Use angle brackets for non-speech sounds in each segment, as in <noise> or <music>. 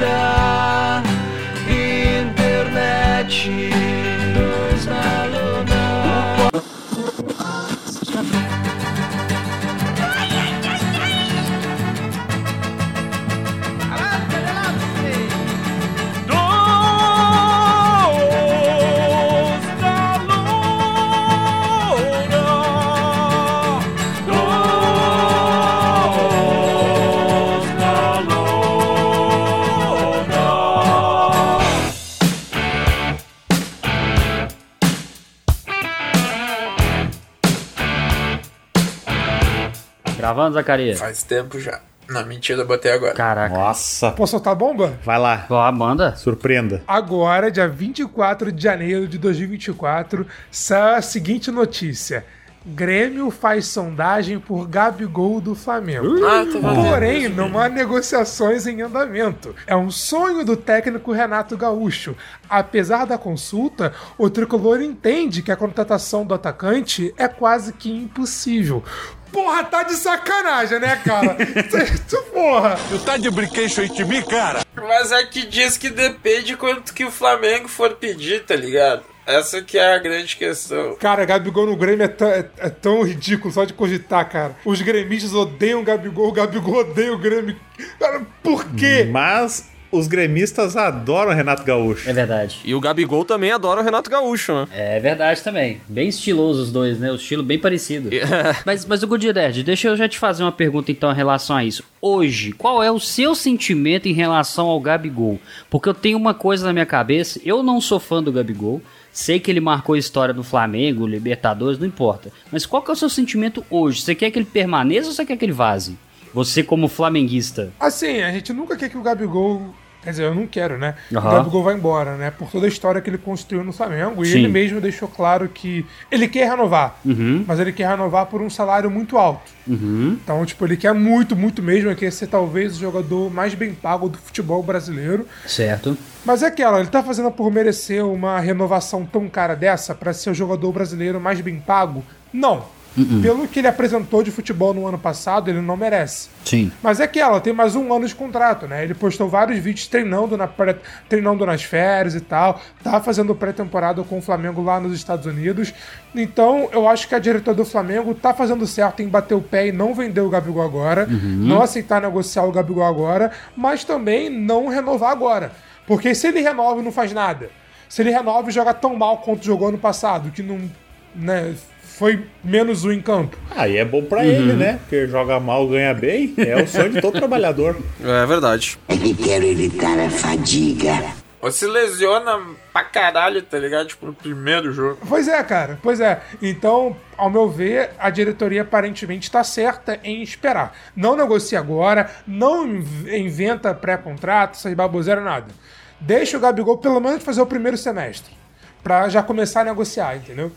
da Gravando, Zacarias? Faz tempo já. Não, mentira, eu botei agora. Caraca. Nossa, Posso soltar a bomba? vai lá, Ó, manda. surpreenda. Agora, dia 24 de janeiro de 2024, sai a seguinte notícia. Grêmio faz sondagem por Gabigol do Flamengo. Ah, vendo. Porém, não há negociações em andamento. É um sonho do técnico Renato Gaúcho. Apesar da consulta, o tricolor entende que a contratação do atacante é quase que impossível. Porra, tá de sacanagem, né, cara? Tu, <laughs> Porra! Tu tá de brinquedo de mim, cara? Mas é que diz que depende quanto que o Flamengo for pedir, tá ligado? Essa que é a grande questão. Cara, Gabigol no Grêmio é, tão- é- é tão ridículo só de cogitar, cara. Os gremistas odeiam o Gabigol, o Gabigol odeia o Grêmio. Cara, por quê? Mas os gremistas adoram Renato Gaúcho. É verdade. E o Gabigol também adora o Renato Gaúcho, né? É verdade também. Bem estiloso os dois, né? O estilo bem parecido. <laughs> mas, mas o Goodred, deixa eu já te fazer uma pergunta então em relação a isso. Hoje, qual é o seu sentimento em relação ao Gabigol? Porque eu tenho uma coisa na minha cabeça, eu não sou fã do Gabigol. Sei que ele marcou história no Flamengo, Libertadores, não importa. Mas qual que é o seu sentimento hoje? Você quer que ele permaneça ou você quer que ele vaze? Você como flamenguista. Assim, a gente nunca quer que o Gabigol. Quer dizer, eu não quero, né? Aham. O Gabigol vai embora, né? Por toda a história que ele construiu no Flamengo. E Sim. ele mesmo deixou claro que ele quer renovar. Uhum. Mas ele quer renovar por um salário muito alto. Uhum. Então, tipo, ele quer muito, muito mesmo. Ele quer ser talvez o jogador mais bem pago do futebol brasileiro. Certo. Mas é aquela, ele tá fazendo por merecer uma renovação tão cara dessa pra ser o jogador brasileiro mais bem pago? Não. Pelo que ele apresentou de futebol no ano passado, ele não merece. Sim. Mas é aquela, tem mais um ano de contrato, né? Ele postou vários vídeos treinando, na pré- treinando nas férias e tal. Tá fazendo pré-temporada com o Flamengo lá nos Estados Unidos. Então, eu acho que a diretora do Flamengo tá fazendo certo em bater o pé e não vender o Gabigol agora. Não aceitar negociar o Gabigol agora. Mas também não renovar agora. Porque se ele renova e não faz nada. Se ele renova e joga tão mal quanto jogou ano passado, que não. Né, foi menos um em campo. Aí é bom pra ele, né? Porque joga mal, ganha bem. É o sonho de todo trabalhador. É verdade. É que quero evitar a fadiga. Ou se lesiona pra caralho, tá ligado? Tipo, no primeiro jogo. Pois é, cara. Pois é. Então, ao meu ver, a diretoria aparentemente está certa em esperar. Não negocia agora, não inv- inventa pré-contrato, essas baboseira, nada. Deixa o Gabigol pelo menos fazer o primeiro semestre. Pra já começar a negociar, entendeu?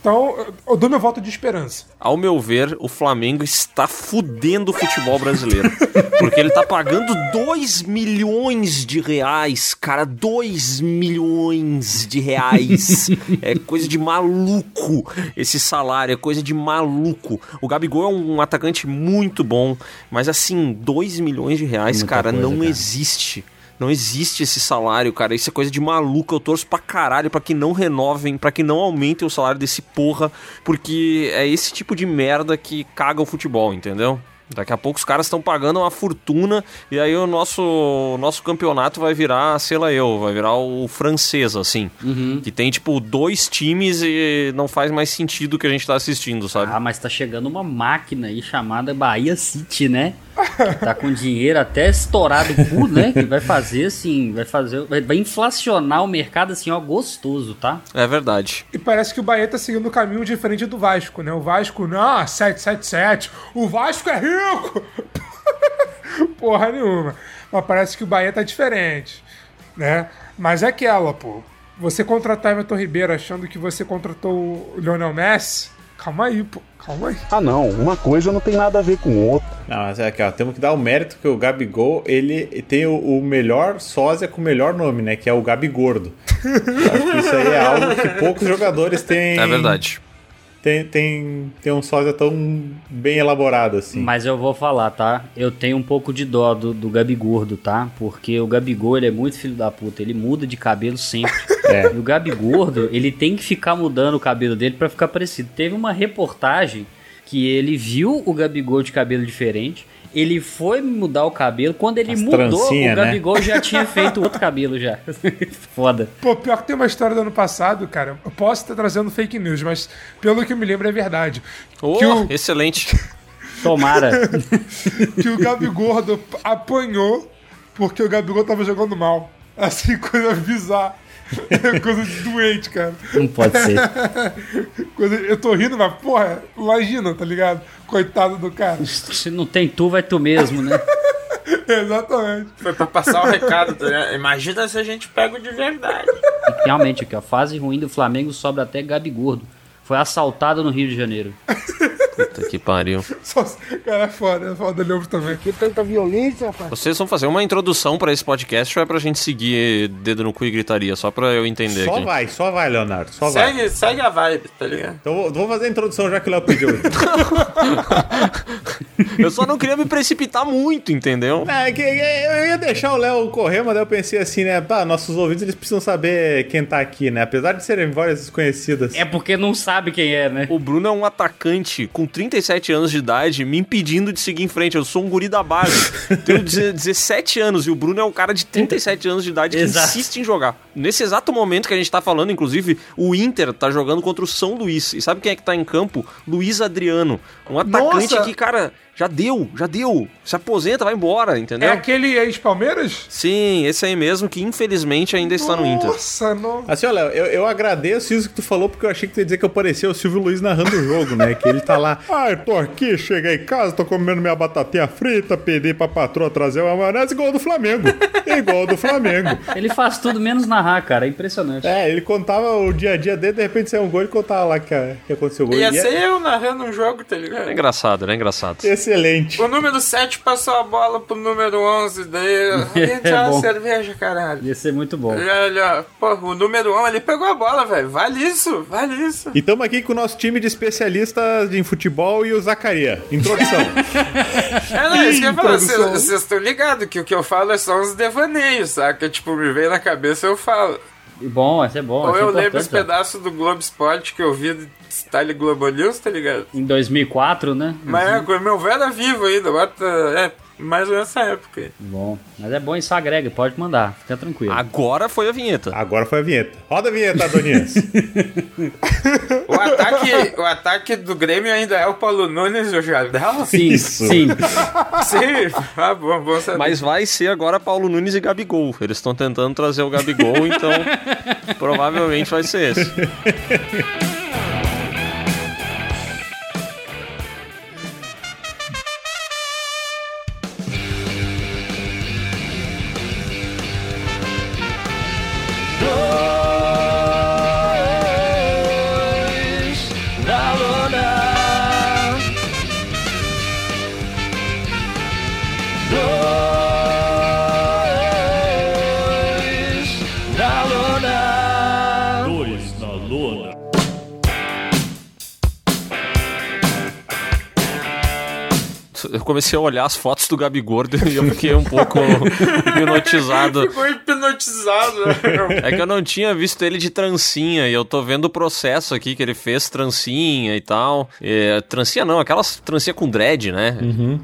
Então, eu- dou meu voto de esperança. Ao meu ver, o Flamengo está fudendo o futebol brasileiro. <laughs> Porque ele tá pagando 2 milhões de reais, cara. 2 milhões de reais. <laughs> É coisa de maluco esse salário, é coisa de maluco. O Gabigol é um atacante muito bom, mas assim, 2 milhões de reais, Muita cara, coisa, não cara. existe. Não existe esse salário, cara. Isso é coisa de maluco. Eu torço pra caralho pra que não renovem, pra que não aumentem o salário desse porra, porque é esse tipo de merda que caga o futebol, entendeu? Daqui a pouco os caras estão pagando uma fortuna e aí o nosso, o nosso campeonato vai virar, sei lá eu, vai virar o francês, assim. Que tem, tipo, dois times e não faz mais sentido o que a gente tá assistindo, sabe? Ah, mas tá chegando uma máquina aí chamada Bahia City, né? Que tá com dinheiro até estourado o cu, né? Que vai fazer assim, vai fazer, vai, inflacionar o mercado assim, ó, gostoso, tá? É verdade. E parece que o Bahia tá seguindo um caminho diferente do Vasco, né? O Vasco, não, 777. O Vasco é rico! <laughs> porra nenhuma. Mas parece que o Bahia tá diferente, né? Mas é aquela, pô. Você contratar Everton Ribeiro achando que você contratou o Lionel Messi, calma aí, pô. Calma aí. Ah, não. Uma coisa não tem nada a ver com outra. Não, mas é aqui, ó, temos que dar o mérito que o Gabigol, ele tem o, o melhor sósia com o melhor nome, né? Que é o Gabigordo. <laughs> Acho que isso aí é algo que poucos jogadores têm. É verdade. Tem, tem, tem um sósia tão bem elaborado assim. Mas eu vou falar, tá? Eu tenho um pouco de dó do, do Gabigordo, tá? Porque o Gabigol, ele é muito filho da puta. Ele muda de cabelo sempre. <laughs> É. E o Gabigordo, ele tem que ficar mudando o cabelo dele pra ficar parecido. Teve uma reportagem que ele viu o Gabigol de cabelo diferente. Ele foi mudar o cabelo. Quando ele As mudou, o né? Gabigol já tinha feito outro cabelo já. <laughs> Foda. Pô, pior que tem uma história do ano passado, cara. Eu posso estar trazendo fake news, mas pelo que eu me lembro é verdade. Oh, Que o- excelente. Tomara. <laughs> que o Gabigordo apanhou porque o Gabigol tava jogando mal. Assim, <laughs> coisa bizarra. É <laughs> coisa de doente, cara. Não pode ser. <laughs> Coisa- eu tô rindo, mas, porra, imagina, tá ligado? Coitado do cara. Se não tem tu, vai tu mesmo, né? <laughs> Exatamente. Foi pra passar o recado, tá? Imagina se a gente pega o de verdade. E realmente, aqui, ó, a fase ruim do Flamengo sobra até Gabigordo. Foi assaltado no Rio de Janeiro. <laughs> Puta que pariu. Só, cara, é foda, é foda também. Que tanta violência, rapaz. Vocês vão fazer uma introdução pra esse podcast ou é pra gente seguir dedo no cu e gritaria? Só pra eu entender Só aqui. vai, só vai, Leonardo. Só vai. Segue, segue a vibe, tá ligado? Então vou- fazer a introdução já que o Léo pediu. <laughs> Eu só não queria me precipitar muito, entendeu? É, que- eu ia deixar o Léo correr, mas daí eu pensei assim, né? Pá, nossos ouvintes eles precisam saber quem tá aqui, né? Apesar de serem vozes desconhecidas. É porque não sabe quem é, né? O Bruno é um atacante com 37 anos de idade me impedindo de seguir em frente. Eu sou um guri da base. <laughs> Tenho deze- 17 anos e o Bruno é um cara de 37 anos de idade que Exato. insiste em jogar. Nesse exato momento que a gente tá falando, inclusive, o Inter tá jogando contra o São Luís. E sabe quem é que tá em campo? Luiz Adriano. Um atacante Nossa! que, cara, já deu, já deu. Se aposenta, vai embora, entendeu? É aquele ex-Palmeiras? Sim, esse aí mesmo que infelizmente ainda está no Inter. Nossa, não. Assim, Léo, eu, eu agradeço isso que tu falou, porque eu achei que tu ia dizer que eu parecia o Silvio Luiz narrando o jogo, né? Que ele tá lá. <laughs> Ah, eu tô aqui, cheguei em casa, tô comendo minha batatinha frita, pedi pra patroa trazer uma maionese igual ao do Flamengo. <laughs> igual ao do Flamengo. Ele faz tudo menos narrar, cara. É impressionante. É, ele contava o dia a dia dele, de repente saiu um gol e contava lá que, que aconteceu o gol. Ia E é ser eu narrando um jogo, tá ligado? É engraçado, né? Engraçado. Excelente. O número 7 passou a bola pro número 11, daí alguém tinha bom. cerveja, caralho. Ia ser muito bom. Olha, olha, pô, o número 1 ele pegou a bola, velho. Vale isso, vale isso. E estamos aqui com o nosso time de especialistas em futebol e o Zacaria. Introdução. <laughs> É, não, isso que eu ia falar. Introdução. Vocês vocês estão ligados que o que eu falo é só uns devaneios, saca? Tipo, me vem na cabeça eu falo. Bom, esse é bom. Ou esse é eu lembro ó. pedaços do Globo Esporte que eu vi do Style Globo News, tá ligado? Em 2004, né? Mas é, quando meu velho era vivo ainda, bota, é, mais ou menos nessa época. Bom. Mas é bom, isso agrega. Pode mandar. Fica tranquilo. Agora foi a vinheta. Agora foi a vinheta. Roda a vinheta, Adonias. <laughs> O ataque, o ataque do Grêmio ainda é o Paulo Nunes e o Jardel? Sim, Isso. sim. Sim, ah, bom, bom saber. Mas vai ser agora Paulo Nunes e Gabigol. Eles estão tentando trazer o Gabigol, então <laughs> provavelmente vai ser esse. <laughs> comecei a olhar as fotos do Gabigol <laughs> e eu fiquei um pouco <laughs> hipnotizado. Ficou hipnotizado, né? É que eu não tinha visto ele de trancinha e eu tô vendo o processo aqui que ele fez trancinha e tal. É, trancinha não, aquelas trancinha com dread, né?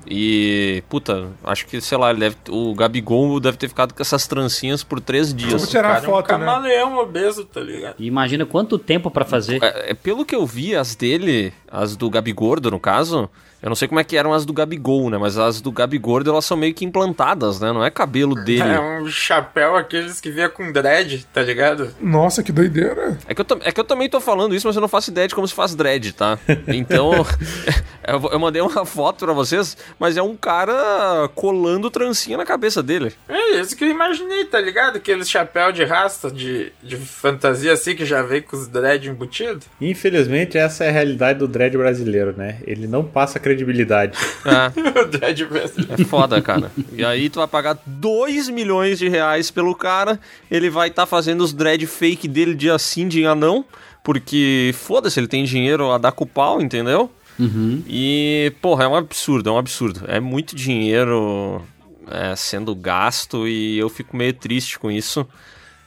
E, puta, acho que, sei lá, ele deve, o Gabigol deve ter ficado com essas trancinhas por três dias. Vamos tirar a Cara, é um foto, né? camaleão obeso, tá ligado? E imagina quanto tempo pra fazer. É, é, pelo que eu vi, as dele, as do Gabigordo, no caso, Eu não sei como é que eram as do Gabigol, né? Mas as do Gabigordo, elas são meio que implantadas, né? Não é cabelo dele. É um chapéu aqueles que vinha com dread, tá ligado? Nossa, que doideira. É que, eu, é que eu também tô falando isso, mas eu não faço ideia de como se faz dread, tá? Então, <laughs> eu, eu mandei uma foto pra vocês, mas é um cara colando trancinha na cabeça dele. É isso que eu imaginei, tá ligado? Aqueles chapéu de rasta, de, de fantasia assim, que já veio com os dread embutidos. Infelizmente, essa é a realidade do dread brasileiro, né? Ele não passa credibilidade. É, <laughs> é foda, cara. E aí tu vai pagar 2 milhões de reais pelo cara, ele vai estar fazendo os dread fake dele dia sim, dia não, porque foda-se, ele tem dinheiro a dar com o pau, entendeu? E, porra, é um absurdo, é um absurdo. É muito dinheiro é, sendo gasto e eu fico meio triste com isso,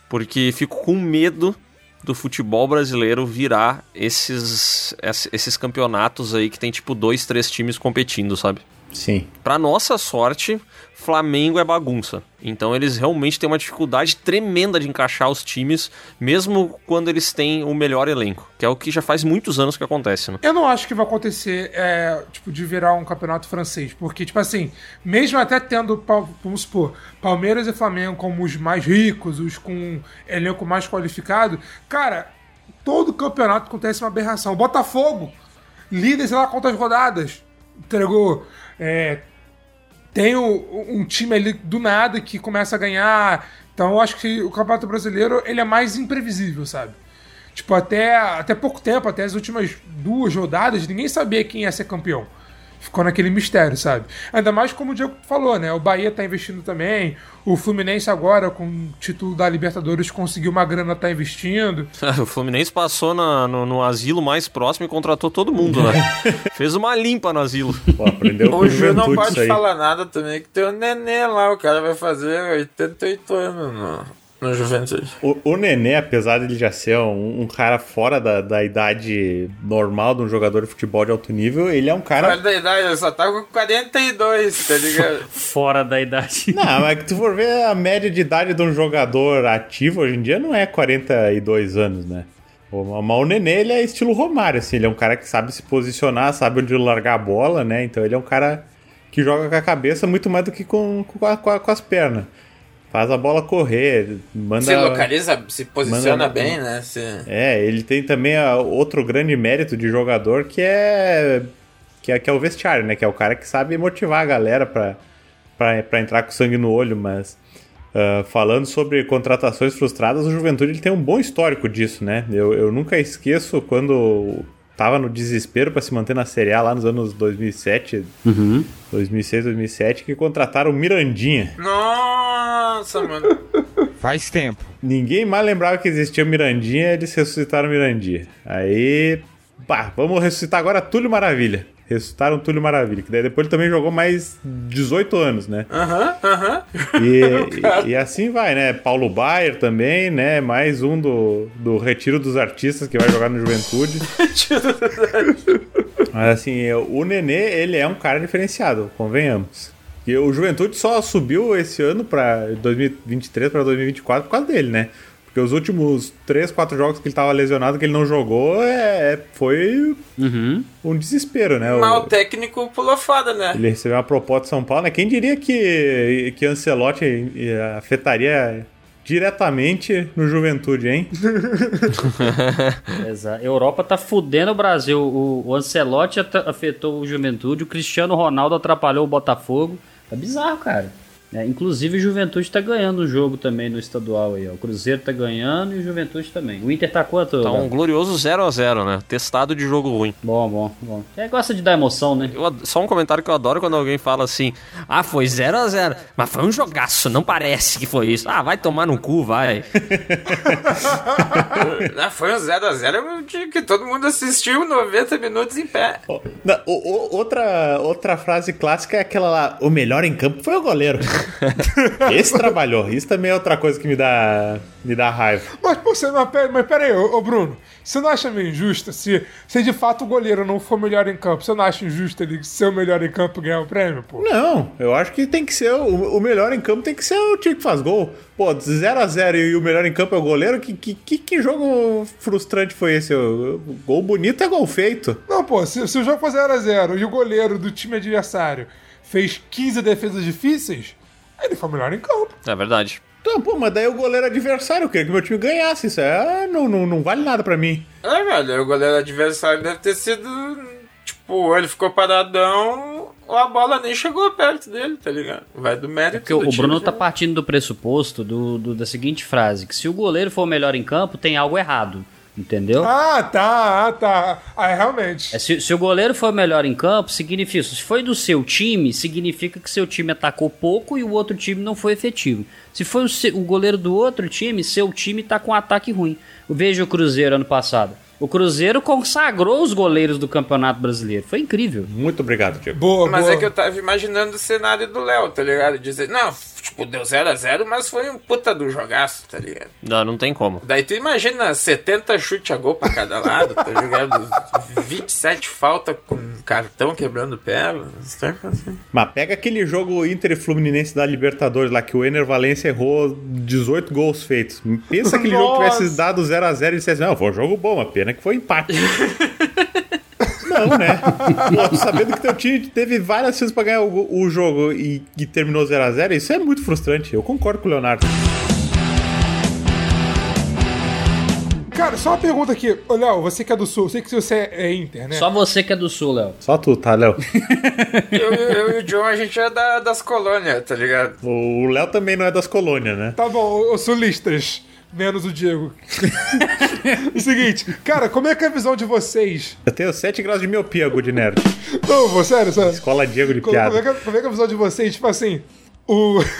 porque fico com medo do futebol brasileiro virar esses, ess- esses campeonatos aí que tem tipo dois, três times competindo, sabe? Sim. Pra nossa sorte, Flamengo é bagunça. Então eles realmente têm uma dificuldade tremenda de encaixar os times, mesmo quando eles têm o melhor elenco, que é o que já faz muitos anos que acontece, né? Eu não acho que vai acontecer, é, tipo, de virar um campeonato francês. Porque, tipo assim, mesmo até tendo, vamos supor, Palmeiras e Flamengo como os mais ricos, os com elenco mais qualificado, cara, todo campeonato acontece uma aberração. Botafogo, líder, sei lá quantas rodadas, entregou. É, tem o- um time ali do nada que começa a ganhar. Então eu acho que o Campeonato Brasileiro ele é mais imprevisível, sabe? Tipo, até, até pouco tempo, até as últimas duas rodadas, ninguém sabia quem ia ser campeão. Ficou naquele mistério, sabe? Ainda mais como o Diego falou, né? O Bahia tá investindo também. O Fluminense agora, com o título da Libertadores, conseguiu uma grana, tá investindo. <laughs> o Fluminense passou na- no, no asilo mais próximo e contratou todo mundo, né? <laughs> Fez uma limpa no asilo. <laughs> Pô, aprendeu com O Ju não pode falar nada também, que tem o Nenê lá, o cara vai fazer 88 anos no, no Juventude. O, o Nenê, apesar de ele já ser um, um cara fora da, da idade normal de um jogador de futebol de alto nível, ele é um cara. Fora da idade, ele só tá com 42, tá ligado? <laughs> Fora da idade. Não, mas que tu for ver a média de idade de um jogador ativo hoje em dia não é 42 anos, né? O, mas o Nenê, ele é estilo Romário, assim, ele é um cara que sabe se posicionar, sabe onde largar a bola, né? Então ele é um cara que joga com a cabeça muito mais do que com, com a- com as pernas. Faz a bola correr, manda... Se localiza, se posiciona manda- bem, né? Se... É, ele tem também a- outro grande mérito de jogador que é, que é que é o vestiário, né? Que é o cara que sabe motivar a galera pra, pra, pra entrar com sangue no olho, mas ah, falando sobre contratações frustradas, o Juventude ele tem um bom histórico disso, né? Eu, eu nunca esqueço quando tava no desespero pra se manter na Série A lá nos anos 2007, 2006, 2007, que contrataram o Mirandinha. Nossa, mano. <laughs> Faz tempo. Ninguém mais lembrava que existia o Mirandinha, eles ressuscitaram o Mirandinha. Aí, pá, vamos ressuscitar agora Túlio Maravilha. Ressuscitaram Túlio Maravilha, que daí depois ele também jogou mais 18 anos, né? Aham, aham. E, <laughs> e- e assim vai, né? Paulo Baier também, né? Mais um do, do Retiro dos Artistas que vai jogar no Juventude. <laughs> Mas assim, o Nenê, ele é um cara diferenciado, convenhamos. E o Juventude só subiu esse ano para 2023 para 2024 por causa dele, né? Porque os últimos 3, 4 jogos que ele tava lesionado, que ele não jogou, é, foi um desespero, né? O- Mas o técnico pulou foda, né? ele recebeu uma proposta de São Paulo, né? Quem diria que, que Ancelotti afetaria diretamente no Juventude, hein? <laughs> Exato. Europa tá fudendo o Brasil. O, o Ancelotti afetou o Juventude, o Cristiano Ronaldo atrapalhou o Botafogo. É bizarro, cara. É, inclusive o Juventude tá ganhando o jogo também no estadual aí, ó. O Cruzeiro tá ganhando e o Juventude também. O Inter tá quanto? Tá um glorioso 0 a 0 né? Testado de jogo ruim. Bom, bom, bom. É, gosta de dar emoção, né? Eu só um comentário que eu adoro quando alguém fala assim: Ah, foi 0 a 0 mas foi um jogaço, não parece que foi isso. Ah, vai tomar no cu, vai. <laughs> Ah, foi um 0x0 de que todo mundo assistiu 90 minutos em pé. Não, o- o- outra, outra frase clássica é aquela lá: o melhor em campo foi o goleiro. <laughs> <laughs> Esse trabalhou. Isso também é outra coisa que me dá, me dá raiva. Mas, pô, você, pera, mas pera aí, ô, ô, Bruno, você não acha meio injusto se, se de fato o goleiro não for melhor em campo? Você não acha injusto ele ser o melhor em campo e ganhar o prêmio, pô? Não, eu acho que tem que ser. O, o melhor em campo tem que ser o time que faz gol. Pô, 0x0 e o melhor em campo é o goleiro? Que, que, que, que jogo frustrante foi esse? O, o gol bonito é gol feito. Não, pô, se, se o jogo for 0x0 e o goleiro do time adversário fez 15 defesas difíceis, ele foi o melhor em campo. É verdade. Então, pô, mas daí o goleiro adversário, eu queria que meu time ganhasse. Isso é, não, não, não vale nada pra mim. É, velho, o goleiro adversário deve ter sido. Tipo, ele ficou paradão, a bola nem chegou perto dele, tá ligado? Vai do mérito Porque do o time, Bruno tá né? partindo do pressuposto do, do- da seguinte frase: que se o goleiro for o melhor em campo, tem algo errado. Entendeu? Ah, tá, ah, tá. Ah, é, realmente. É, se, se o goleiro for o melhor em campo, significa. Se foi do seu time, significa que seu time atacou pouco e o outro time não foi efetivo. Se foi o, o goleiro do outro time, seu time tá com um ataque ruim. Veja o Cruzeiro ano passado. O Cruzeiro consagrou os goleiros do Campeonato Brasileiro. Foi incrível. Muito obrigado, Diego. Boa, Mas boa. é que eu tava imaginando o cenário do Léo, tá ligado? Dizer, não, tipo, deu 0x0, mas foi um puta do jogaço, tá ligado? Não, não tem como. Daí tu imagina 70 chute a gol pra cada lado, tá ligado? 27 falta com cartão quebrando perna. assim. Mas pega aquele jogo Inter e Fluminense da Libertadores lá, que o Ener Valencia errou 18 gols feitos. Pensa aquele jogo Nossa. tivesse dado 0x0 e dissesse, não, foi um jogo bom, a pena que foi empate. <laughs> não, né? Pô, sabendo que teu time teve várias chances pra ganhar o, o jogo e, e terminou 0x0, isso é muito frustrante. Eu concordo com o Leonardo. Cara, só uma pergunta aqui. Ô, Léo, você que é do Sul, eu sei que você é Inter, né? Só você que é do Sul, Léo. Só tu, tá, Léo? Eu, eu e o John, a gente é da- das colônias, tá ligado? O Léo também não é das colônias, né? Tá bom, os sulistas. Menos o Diego. <laughs> o seguinte, cara, como é que é a visão de vocês? Eu tenho 7 graus de miopia, Good Nerd. Não, pô, sério, sério. Escola Diego de Como, como, é piada. que, é- como é que é a visão de vocês? Tipo assim, o. <laughs>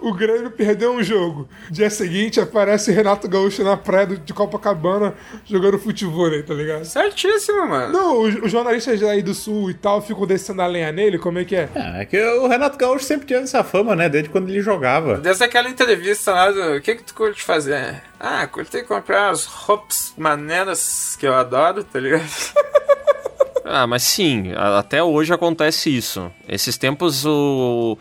o Grêmio perdeu um jogo. Dia seguinte aparece Renato Gaúcho na praia de Copacabana jogando futebol aí, tá ligado? Certíssimo, mano. Não, os, os jornalistas aí do Sul e tal ficam descendo a lenha nele, como é que é? Ah, é que o Renato Gaúcho sempre tinha essa fama, né? Desde quando ele jogava. Desde aquela entrevista lá do. O que que tu curte fazer? Ah, curti comprar as roupas maneiras que eu adoro, tá ligado? Ah, mas sim, até hoje acontece isso. Esses tempos o,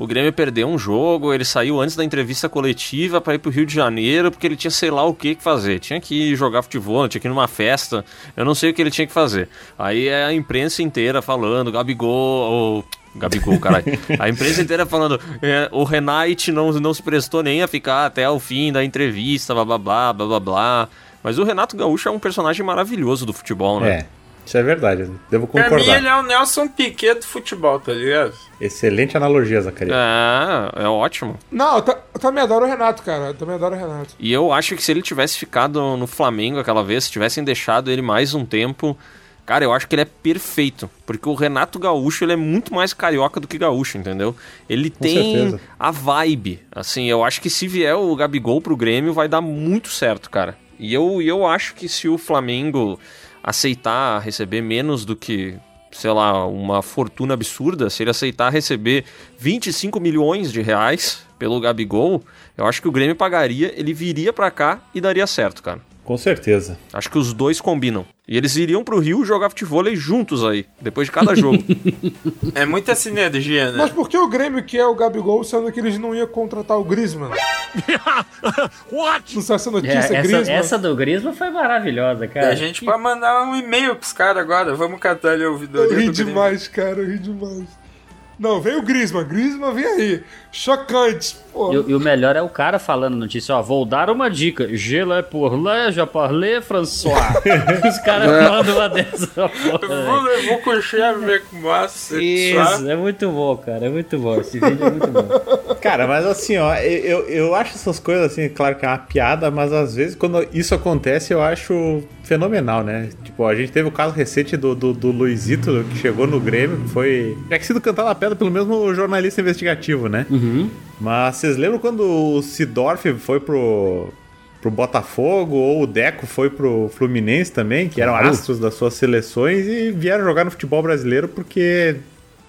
o Grêmio perdeu um jogo, ele saiu antes da entrevista coletiva pra ir pro Rio de Janeiro, porque ele tinha sei lá o que que fazer. Tinha que jogar futebol, tinha que ir numa festa, eu não sei o que ele tinha que fazer. Aí é a imprensa inteira falando, Gabigol, ou... Gabigol, caralho. A imprensa inteira falando, é, o Renate não, não se prestou nem a ficar até o fim da entrevista, blá blá blá, blá blá blá. Mas o Renato Gaúcho é um personagem maravilhoso do futebol, né? É, isso é verdade. Devo Pra mim, concordar. ele é o Nelson Piquet do futebol, tá ligado? Excelente analogia, Zacarias. É, é ótimo. Não, eu, eu também adoro o Renato, cara. Eu também adoro o Renato. E eu acho que se ele tivesse ficado no Flamengo aquela vez, se tivessem deixado ele mais um tempo, cara, eu acho que ele é perfeito. Porque o Renato Gaúcho, ele é muito mais carioca do que gaúcho, entendeu? Ele tem certeza. a vibe. Assim, eu acho que se vier o Gabigol pro Grêmio, vai dar muito certo, cara. E eu, e eu acho que se o Flamengo aceitar receber menos do que, sei lá, uma fortuna absurda, se ele aceitar receber 25 milhões de reais pelo Gabigol, eu acho que o Grêmio pagaria, ele viria pra cá e daria certo, cara. Com certeza. Acho que os dois combinam. E eles iriam pro Rio jogar futebol juntos aí, depois de cada jogo. <laughs> É muita sinergia, né? Mas por que o Grêmio quer o Gabigol, sendo que eles não iam contratar o Griezmann? <laughs> What? Não sabe essa É, notícia, essa, Griezmann? essa do Griezmann foi maravilhosa, E cara. a gente pode mandar um e-mail pros caras agora. Vamos catar ali a ouvidoria Eu ri Grêmio. demais, cara, eu ri demais. Não, veio o Griezmann, Griezmann vem aí. Chocante, pô. E, o- e o melhor é o cara falando notícia, ó, vou dar uma dica. Je l'ai pour là, je parle François. <laughs> Os caras mandam uma dessa porra. Vou, coucher avec moi, c'est Isso, é muito bom, cara, é muito bom. Esse vídeo é muito bom. Cara, mas assim, ó, eu, eu acho essas coisas assim, claro que é uma piada, mas às vezes quando isso acontece eu acho fenomenal, né? Tipo, a gente teve o caso recente do, do, do Luizito, que chegou no Grêmio, que foi. Tinha que sido cantado a pedra pelo mesmo jornalista investigativo, né? Mas vocês lembram quando o Sidorf foi pro. Pro Botafogo, ou o Deco foi pro Fluminense também, que eram astros das suas seleções e vieram jogar no futebol brasileiro porque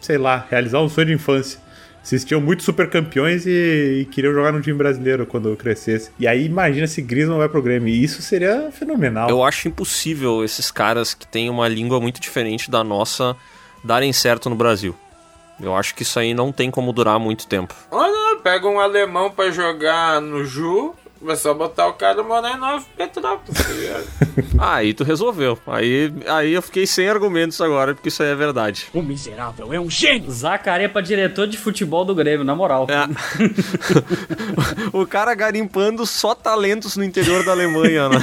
sei lá, realizar um sonho de infância. Assistiam muito super campeões e, e queriam jogar no time brasileiro quando eu crescesse. E aí imagina se Griezmann vai pro Grêmio. E isso seria fenomenal. Eu acho impossível esses caras que têm uma língua muito diferente da nossa darem certo no Brasil. Eu acho que isso aí não tem como durar muito tempo. Olha, pega um alemão pra jogar no Ju, vai só botar o cara morar em Nova Petrópolis, tá ligado? Ah, <laughs> aí tu resolveu. Aí, aí eu fiquei sem argumentos agora, porque isso aí é verdade. O miserável é um gênio. Zacaria pra diretor de futebol do Grêmio, na moral. É. <laughs> o cara garimpando só talentos no interior da Alemanha, né?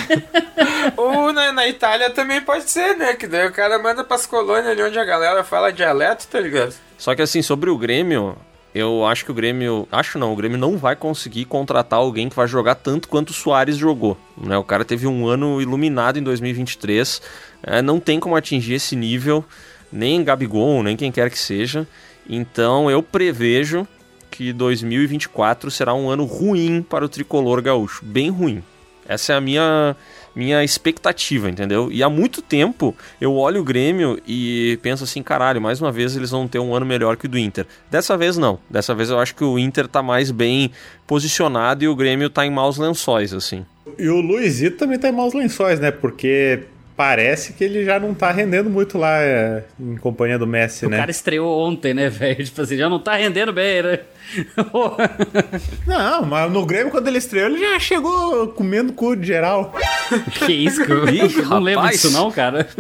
<laughs> Ou na, na Itália também pode ser, né? Que daí o cara manda pras colônias ali onde a galera fala dialeto, tá ligado? Só que assim, sobre o Grêmio, eu acho que o Grêmio. Acho não, o Grêmio não vai conseguir contratar alguém que vai jogar tanto quanto o Soares jogou. Né? O cara teve um ano iluminado em 2023. É, não tem como atingir esse nível, nem Gabigol, nem quem quer que seja. Então eu prevejo que 2024 será um ano ruim para o tricolor gaúcho. Bem ruim. Essa é a minha minha expectativa, entendeu? E há muito tempo eu olho o Grêmio e penso assim, caralho, mais uma vez eles vão ter um ano melhor que o do Inter. Dessa vez não. Dessa vez eu acho que o Inter tá mais bem posicionado e o Grêmio tá em maus lençóis, assim. E o Luizito também tá em maus lençóis, né? Porque parece que ele já não tá rendendo muito lá é, em companhia do Messi, O né? cara estreou ontem, né, velho? <laughs> Tipo assim, já não tá rendendo bem, né? Não, mas no Grêmio, quando ele estreou, ele já chegou comendo cu de geral. <laughs> que isso, que eu, Ih, não lembro disso não, cara. <laughs>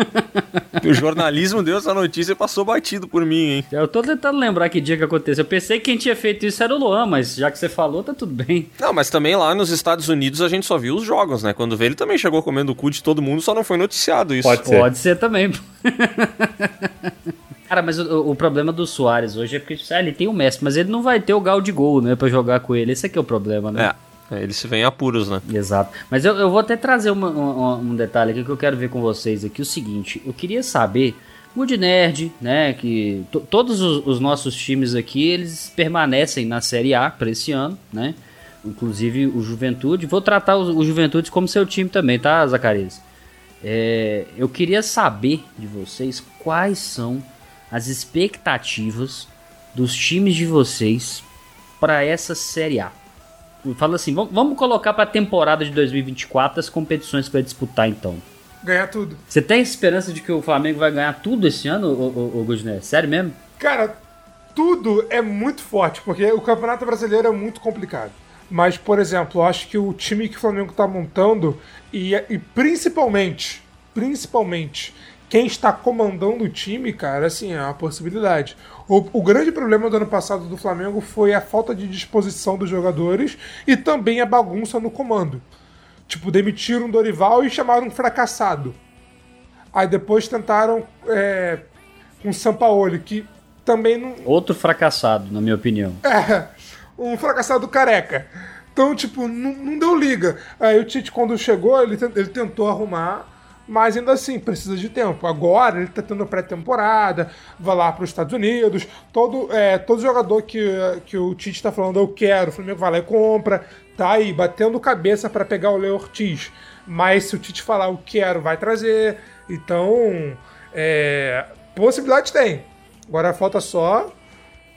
O jornalismo deu essa notícia e passou batido por mim, hein? Eu tô tentando lembrar que dia que aconteceu. Eu pensei que quem tinha feito isso era o Luan, mas já que você falou, tá tudo bem. Não, mas também lá nos Estados Unidos a gente só viu os jogos, né? Quando vê ele também chegou comendo o cu de todo mundo, só não foi noticiado isso. Pode ser. Pode ser também. <laughs> Cara, mas o, o problema do Soares hoje é porque ah, ele tem o Messi, mas ele não vai ter o gal de gol, né, pra jogar com ele. Esse aqui é o problema, né? É, é, ele se vem em apuros, né? Exato. Mas eu, eu vou até trazer uma- uma- um detalhe aqui que eu quero ver com vocês aqui. O seguinte, eu queria saber, Good Nerd, né, que to- todos os, os nossos times aqui, eles permanecem na Série A para esse ano, né? Inclusive o Juventude. Vou tratar o, o Juventude como seu time também, tá, Zacarias? É, eu queria saber de vocês quais são as expectativas dos times de vocês para essa Série A. Fala assim, vamos, colocar para a temporada de 2024 as competições que vai disputar então. Ganhar tudo. Você tem esperança de que o Flamengo vai ganhar tudo esse ano, o, o, Gudner? Sério mesmo? Cara, tudo é muito forte, porque o Campeonato Brasileiro é muito complicado. Mas, por exemplo, eu acho que o time que o Flamengo tá montando, e, e principalmente, principalmente, quem está comandando o time, cara, assim, é uma possibilidade. O, o grande problema do ano passado do Flamengo foi a falta de disposição dos jogadores e também a bagunça no comando. Tipo, demitiram o Dorival e chamaram um fracassado. Aí depois tentaram é, com o Sampaoli, que também não, Outro fracassado, na minha opinião. <laughs> é, um fracassado careca. Então, tipo, não, não deu liga. Aí o Tite, quando chegou, ele, ele tentou arrumar, mas ainda assim, precisa de tempo. Agora ele tá tendo pré-temporada, vai lá para os Estados Unidos. Todo, é, todo jogador que, que o Tite tá falando, eu quero, o Flamengo vai lá e compra. Tá aí, batendo cabeça para pegar o Leo Ortiz. Mas se o Tite falar, eu quero, vai trazer. Então, é, possibilidade tem. Agora falta só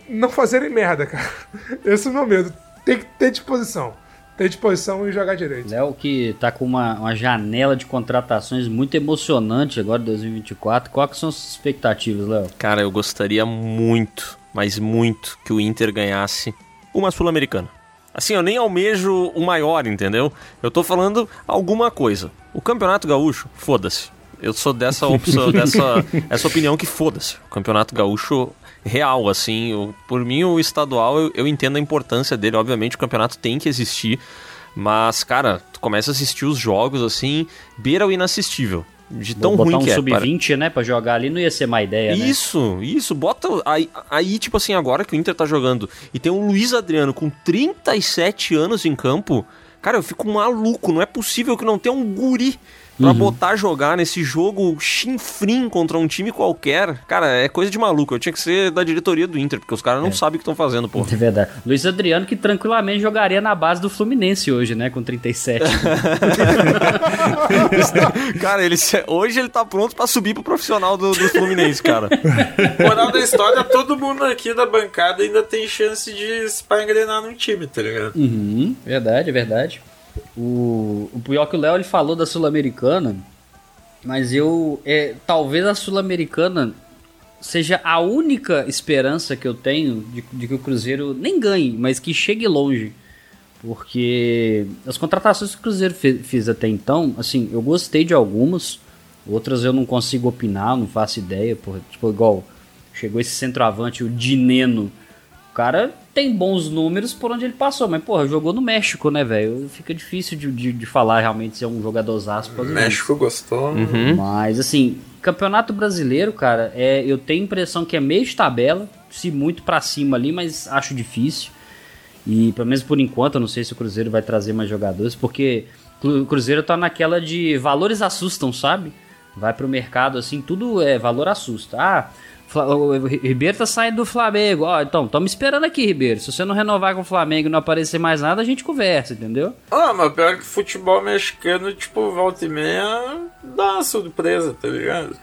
não fazerem merda, cara. <laughs> Esse é o meu medo. Tem que ter disposição. Ter disposição e jogar direito. Léo que tá com uma, uma janela de contratações muito emocionante agora em 2024. Quais que são as suas expectativas, Léo? Cara, eu gostaria muito, mas muito, que o Inter ganhasse uma Sul-Americana. Assim, eu nem almejo o maior, entendeu? Eu tô falando alguma coisa. O Campeonato Gaúcho, foda-se. Eu sou dessa opção, <laughs> dessa essa opinião que foda-se. O Campeonato Gaúcho real, assim. o- por mim, o estadual, eu, eu entendo a importância dele. Obviamente, o campeonato tem que existir. Mas, cara, tu começa a assistir os jogos, assim, beira o inassistível. De tão Botar ruim um que é. sub-20, né, pra jogar ali não ia ser má ideia, né? Isso, isso, bota. Aí, aí, tipo assim, agora que o Inter tá jogando e tem um Luiz Adriano com 37 anos em campo, cara, eu fico maluco. Não é possível que não tenha um guri Pra botar jogar nesse jogo chinfrim contra um time qualquer, cara, é coisa de maluco. Eu tinha que ser da diretoria do Inter, porque os caras não sabem o que estão fazendo, pô. É verdade. Luiz Adriano que tranquilamente jogaria na base do Fluminense hoje, né? Com 37. <laughs> cara, ele, hoje ele tá pronto pra subir pro profissional do, do Fluminense, cara. Moral da história, todo mundo aqui da bancada ainda tem chance de se engrenar num time, tá ligado? Uhum, verdade, verdade. O, o pior que o Léo ele falou da Sul-Americana, mas eu. É, talvez a Sul-Americana seja a única esperança que eu tenho de, de que o Cruzeiro nem ganhe, mas que chegue longe. Porque as contratações que o Cruzeiro fe- fez até então, assim, eu gostei de algumas, outras eu não consigo opinar, não faço ideia. Tipo, igual chegou esse centroavante, o Dineno. O cara tem bons números por onde ele passou, mas, porra, jogou no México, né, velho? Fica difícil de, de, de falar realmente se é um jogador aspas. México gostou. Mas, assim, Campeonato Brasileiro, cara, é, eu tenho a impressão que é meio de tabela, se muito pra cima ali, mas acho difícil. E, pelo menos por enquanto, eu não sei se o Cruzeiro vai trazer mais jogadores, porque o Cruzeiro tá naquela de valores assustam, sabe? Vai pro mercado, assim, tudo é valor assusta. Ah, o Ribeiro tá saindo do Flamengo. Ó, então, estamos esperando aqui, Ribeiro. Se você não renovar com o Flamengo e não aparecer mais nada, a gente conversa, entendeu? Ah, mas pior que futebol mexicano, tipo, volta e meia, dá uma surpresa, tá ligado?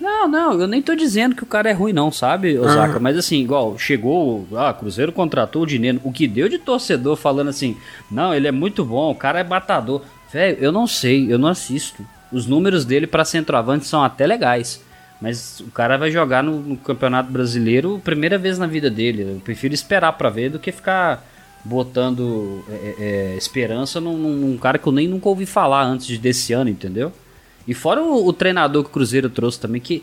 Não, não, eu nem tô dizendo que o cara é ruim, não, sabe, Osaka? Mas assim, igual, chegou, ah, Cruzeiro contratou o Dineno. O que deu de torcedor falando assim, não, ele é muito bom, o cara é matador. Velho, eu não sei, eu não assisto. Os números dele pra centroavante são até legais. Mas o cara vai jogar no, no Campeonato Brasileiro primeira vez na vida dele. Eu prefiro esperar pra ver do que ficar botando é, é, esperança num, num cara que eu nem nunca ouvi falar antes de- desse ano, entendeu? E fora o, o treinador que o Cruzeiro trouxe também, que.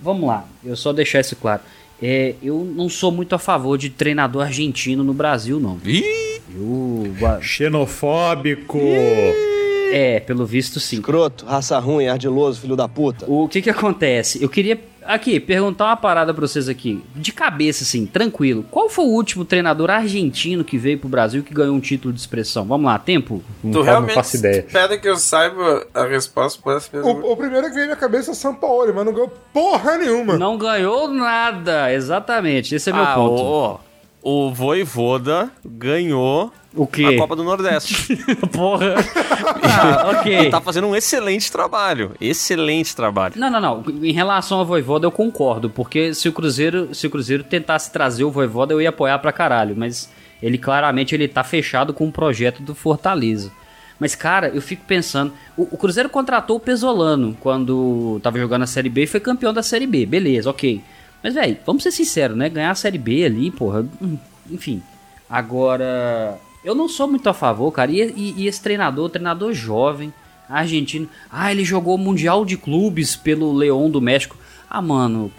Vamos lá, eu só deixar isso claro. É, eu não sou muito a favor de treinador argentino no Brasil, não. Ih! Eu, Xenofóbico. É, pelo visto sim. Escroto, raça ruim, ardiloso, filho da puta. O que que acontece? Eu queria aqui perguntar uma parada pra vocês aqui, de cabeça assim, tranquilo. Qual foi o último treinador argentino que veio pro Brasil que ganhou um título de expressão? Vamos lá, tempo? Não, tu cara, não realmente faço ideia. espera que eu saiba a resposta pra essa pergunta. O, o primeiro que veio na cabeça é São Paulo, mas não ganhou porra nenhuma. Não ganhou nada, exatamente. Esse é meu Ah, ponto. ó, o Voivoda ganhou O quê? a Copa do Nordeste. <laughs> Porra. ah, ok. Ele tá fazendo um excelente trabalho. Excelente trabalho. Não, não, não. Em relação ao Voivoda, eu concordo. Porque se o Cruzeiro, se o Cruzeiro tentasse trazer o Voivoda, eu ia apoiar pra caralho. Mas ele claramente ele tá fechado com o projeto do Fortaleza. Mas, cara, eu fico pensando. O, o Cruzeiro contratou o Pesolano quando tava jogando a Série B e foi campeão da Série B. Beleza, ok. Mas, velho, vamos ser sinceros, né? Ganhar a Série B ali, porra. hum, Enfim. Agora. Eu não sou muito a favor, cara. E, e- e esse treinador, treinador jovem, argentino. Ah, ele jogou Mundial de Clubes pelo Leão do México. Ah, mano,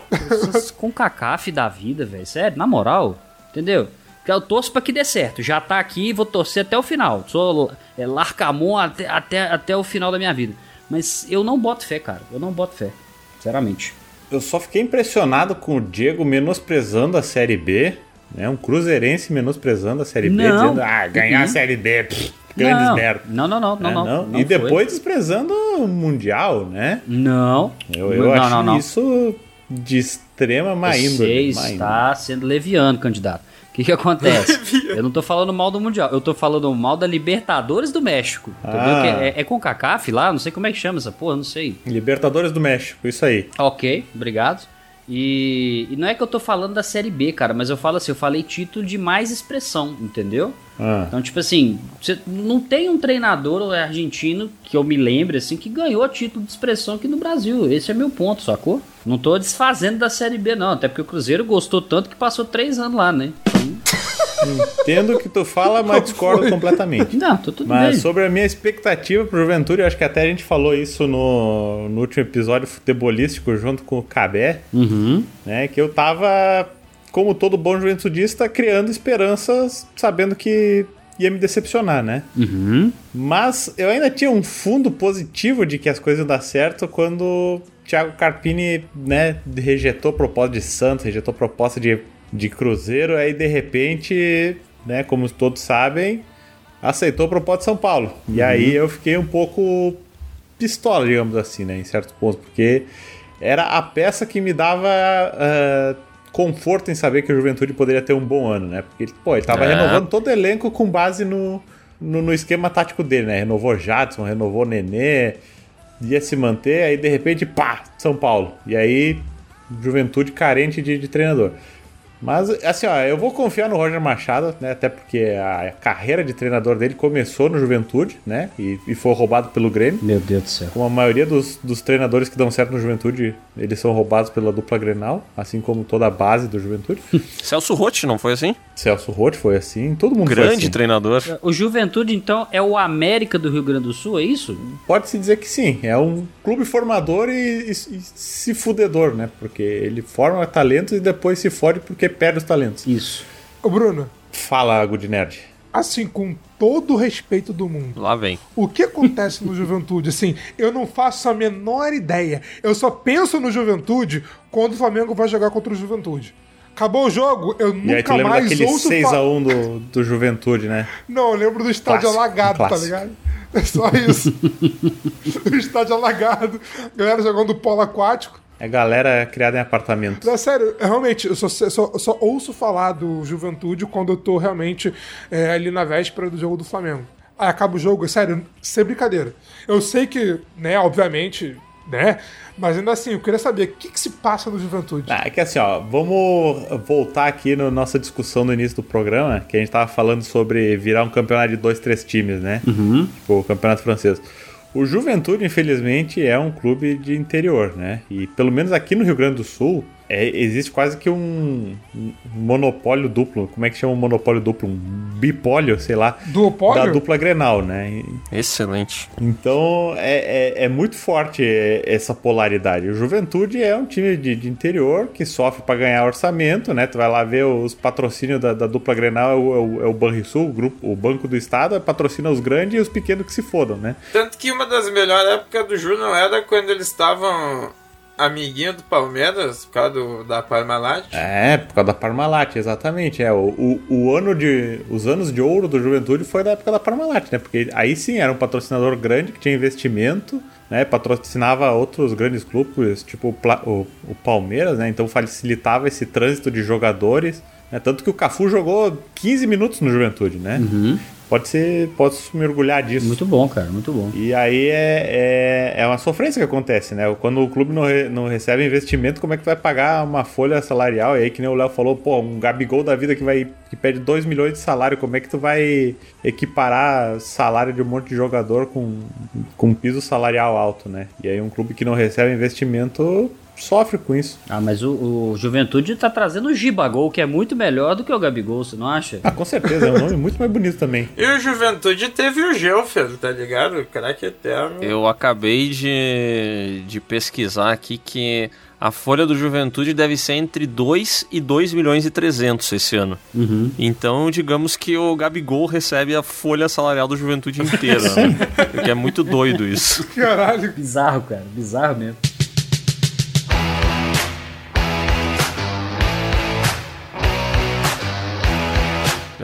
com CACAF da vida, velho. Sério, na moral. Entendeu? Eu torço pra que dê certo. Já tá aqui vou torcer até o final. Sou é, Larcamon até, até, até o final da minha vida. Mas eu não boto fé, cara. Eu não boto fé. Sinceramente. Eu só fiquei impressionado com o Diego menosprezando a Série B, né? Um cruzeirense menosprezando a Série B, Não. dizendo, ah, ganhar a Uhum. Série B, pff, grandes não. merda. Não, não, não, não, É, não. não. não e foi. depois desprezando o Mundial, né? Não. Eu, eu acho isso de extrema má Você índole. índole. está sendo leviano, candidato. O que, que acontece? <laughs> eu não tô falando mal do Mundial, eu tô falando mal da Libertadores do México. Ah. É, é com CACAF lá, não sei como é que chama essa porra, não sei. Libertadores do México, isso aí. Ok, obrigado. E, e não é que eu tô falando da Série B, cara, mas eu falo assim, eu falei título de mais expressão, entendeu? Ah. Então, tipo assim, você não tem um treinador argentino que eu me lembre, assim, que ganhou título de expressão aqui no Brasil. Esse é meu ponto, sacou? Não tô desfazendo da Série B, não. Até porque o Cruzeiro gostou tanto que passou três anos lá, né? Entendo o que tu fala, mas discordo completamente. Não, tô tudo Mas bem. sobre a minha expectativa pro Juventude, eu acho que até a gente falou isso no, no último episódio futebolístico junto com o Cabé, Uhum. né? Que eu tava, como todo bom juventudista, criando esperanças, sabendo que ia me decepcionar, né? Uhum. Mas eu ainda tinha um fundo positivo de que as coisas iam dar certo quando o Thiago Carpini, né, rejeitou a proposta de Santos, rejeitou a proposta de, de Cruzeiro, aí de repente, né, como todos sabem, aceitou a proposta de São Paulo. E aí eu fiquei um pouco pistola, digamos assim, né? Em certos pontos, porque era a peça que me dava uh, conforto em saber que o Juventude poderia ter um bom ano, né? Porque, pô, ele tava É. renovando todo o elenco com base no, no, no esquema tático dele, né? Renovou Jadson, renovou Nenê, ia se manter, aí de repente, pá, São Paulo. E aí, Juventude carente de, de treinador. Mas, assim, ó, eu vou confiar no Roger Machado, né? Até porque a carreira de treinador dele começou no Juventude, né? E, e foi roubado pelo Grêmio. Meu Deus do céu. Como a maioria dos, dos treinadores que dão certo no Juventude, eles são roubados pela dupla Grenal, assim como toda a base do Juventude. <laughs> Celso Rotti, não foi assim? Celso Rotti foi assim, todo mundo foi Grande assim. treinador. O Juventude, então, é o América do Rio Grande do Sul, é isso? Pode-se dizer que sim, é um clube formador e, e- e se fudedor, né? Porque ele forma talentos e depois se fode porque perde os talentos. Isso. Ô, Bruno, Fala, Good Nerd. assim, com todo o respeito do mundo, Lá vem. o que acontece no Juventude? Assim, eu não faço a menor ideia. Eu só penso no Juventude quando o Flamengo vai jogar contra o Juventude. Acabou o jogo, eu E aí tu nunca lembra mais daquele ouço 6x1 falar. do, do Juventude, né? Não, eu lembro do estádio Clássico, alagado, tá clássico. ligado? É só isso. <laughs> o estádio alagado, galera jogando polo aquático. É galera criada em apartamento. Não, sério, eu realmente, eu só, só- só ouço falar do Juventude quando eu tô realmente é, ali na véspera do jogo do Flamengo. Aí acaba o jogo, é sério, sem brincadeira. Eu sei que, né, obviamente, né, mas ainda assim, eu queria saber o que, que se passa no Juventude. Ah, é que assim, ó, vamos voltar aqui na nossa discussão no início do programa, que a gente tava falando sobre virar um campeonato de dois, três times, né? Tipo, o campeonato francês. O Juventude, infelizmente, é um clube de interior, né? E pelo menos aqui no Rio Grande do Sul, é, existe quase que um, monopólio duplo. Como é que chama um monopólio duplo? Um bipólio, sei lá. Duopólio? Da dupla Grenal, né? Excelente. então é, é, é muito forte é, essa polaridade. O Juventude é um time de, de interior que sofre para ganhar orçamento, né? Tu vai lá ver os patrocínios da, da dupla Grenal, é o, é o, é o Banrisul, o, grupo, o Banco do Estado, patrocina os grandes e os pequenos que se fodam, né? Tanto que uma das melhores épocas do Júnior era quando eles estavam amiguinho do Palmeiras, por causa do, da Parmalat. É, por causa da Parmalat, exatamente. É, o, o, o ano de. Os anos de ouro do Juventude foi da época da Parmalat, né? Porque aí sim era um patrocinador grande que tinha investimento, né? Patrocinava outros grandes clubes, tipo o, o, o Palmeiras, né? Então facilitava esse trânsito de jogadores. Né? Tanto que o Cafu jogou 15 minutos no Juventude, né? Pode ser. Pode se mergulhar disso. Muito bom, cara, muito bom. E aí é, é, é uma sofrência que acontece, né? Quando o clube não, re- não recebe investimento, como é que vai pagar uma folha salarial? E aí, que nem o Léo falou, pô, um Gabigol da vida que vai que pede 2 milhões de salário, como é que tu vai equiparar salário de um monte de jogador com, com piso salarial alto, né? E aí um clube que não recebe investimento sofre com isso. Ah, mas o, o Juventude tá trazendo o Gibagol, que é muito melhor do que o Gabigol, você não acha? Ah, com certeza, é um nome muito mais bonito também. <laughs> E o Juventude teve o Gelfer, tá ligado? O craque eterno. Eu acabei de, de pesquisar aqui que a folha do Juventude deve ser entre 2 e 2 milhões e 300 esse ano. Uhum. Então, digamos que o Gabigol recebe a folha salarial do Juventude inteira, né? <laughs> Porque é muito doido isso. Caralho. Bizarro, cara, bizarro mesmo.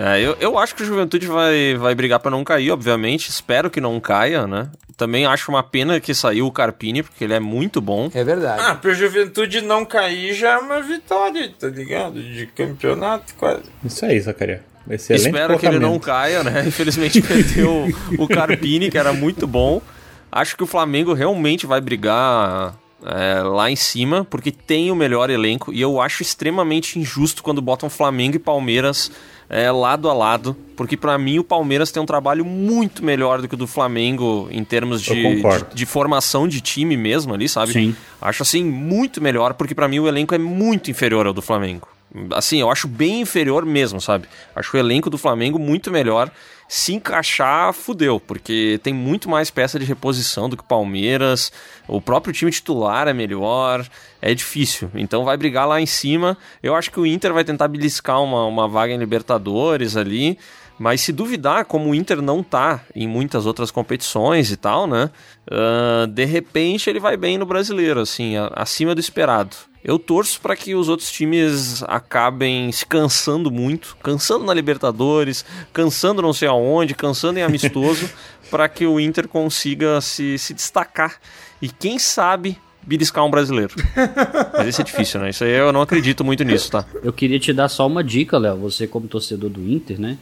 É, eu, eu acho que o Juventude vai, vai brigar pra não cair, obviamente. Espero que não caia, né? Também acho uma pena que saiu o Carpini, porque ele é muito bom. É verdade. Ah, pro Juventude não cair já é uma vitória, tá ligado? De campeonato quase. Isso aí, Zacaria. Excelente Espero que ele não caia, né? <laughs> Infelizmente perdeu o Carpini, que era muito bom. Acho que o Flamengo realmente vai brigar é, lá em cima, porque tem o melhor elenco. E eu acho extremamente injusto quando botam Flamengo e Palmeiras é, lado a lado. Porque pra mim o Palmeiras tem um trabalho muito melhor do que o do Flamengo em termos de, de, de formação de time mesmo ali, sabe? Sim. Acho assim muito melhor, porque pra mim o elenco é muito inferior ao do Flamengo. Assim, eu acho bem inferior mesmo, sabe? Acho o elenco do Flamengo muito melhor. Se encaixar, fudeu, porque tem muito mais peça de reposição do que o Palmeiras. O próprio time titular é melhor. É difícil. Então vai brigar lá em cima. Eu acho que o Inter vai tentar beliscar uma, uma vaga em Libertadores ali. Mas se duvidar, como o Inter não tá em muitas outras competições e tal, né? Uh, de repente ele vai bem no brasileiro, assim, acima do esperado. Eu torço para que os outros times acabem se cansando muito, cansando na Libertadores, cansando não sei aonde, cansando em amistoso, <laughs> para que o Inter consiga se, se destacar e quem sabe beliscar um brasileiro. Mas isso é difícil, né? Isso aí eu não acredito muito nisso, tá? Eu queria te dar só uma dica, Léo, você como torcedor do Inter, né?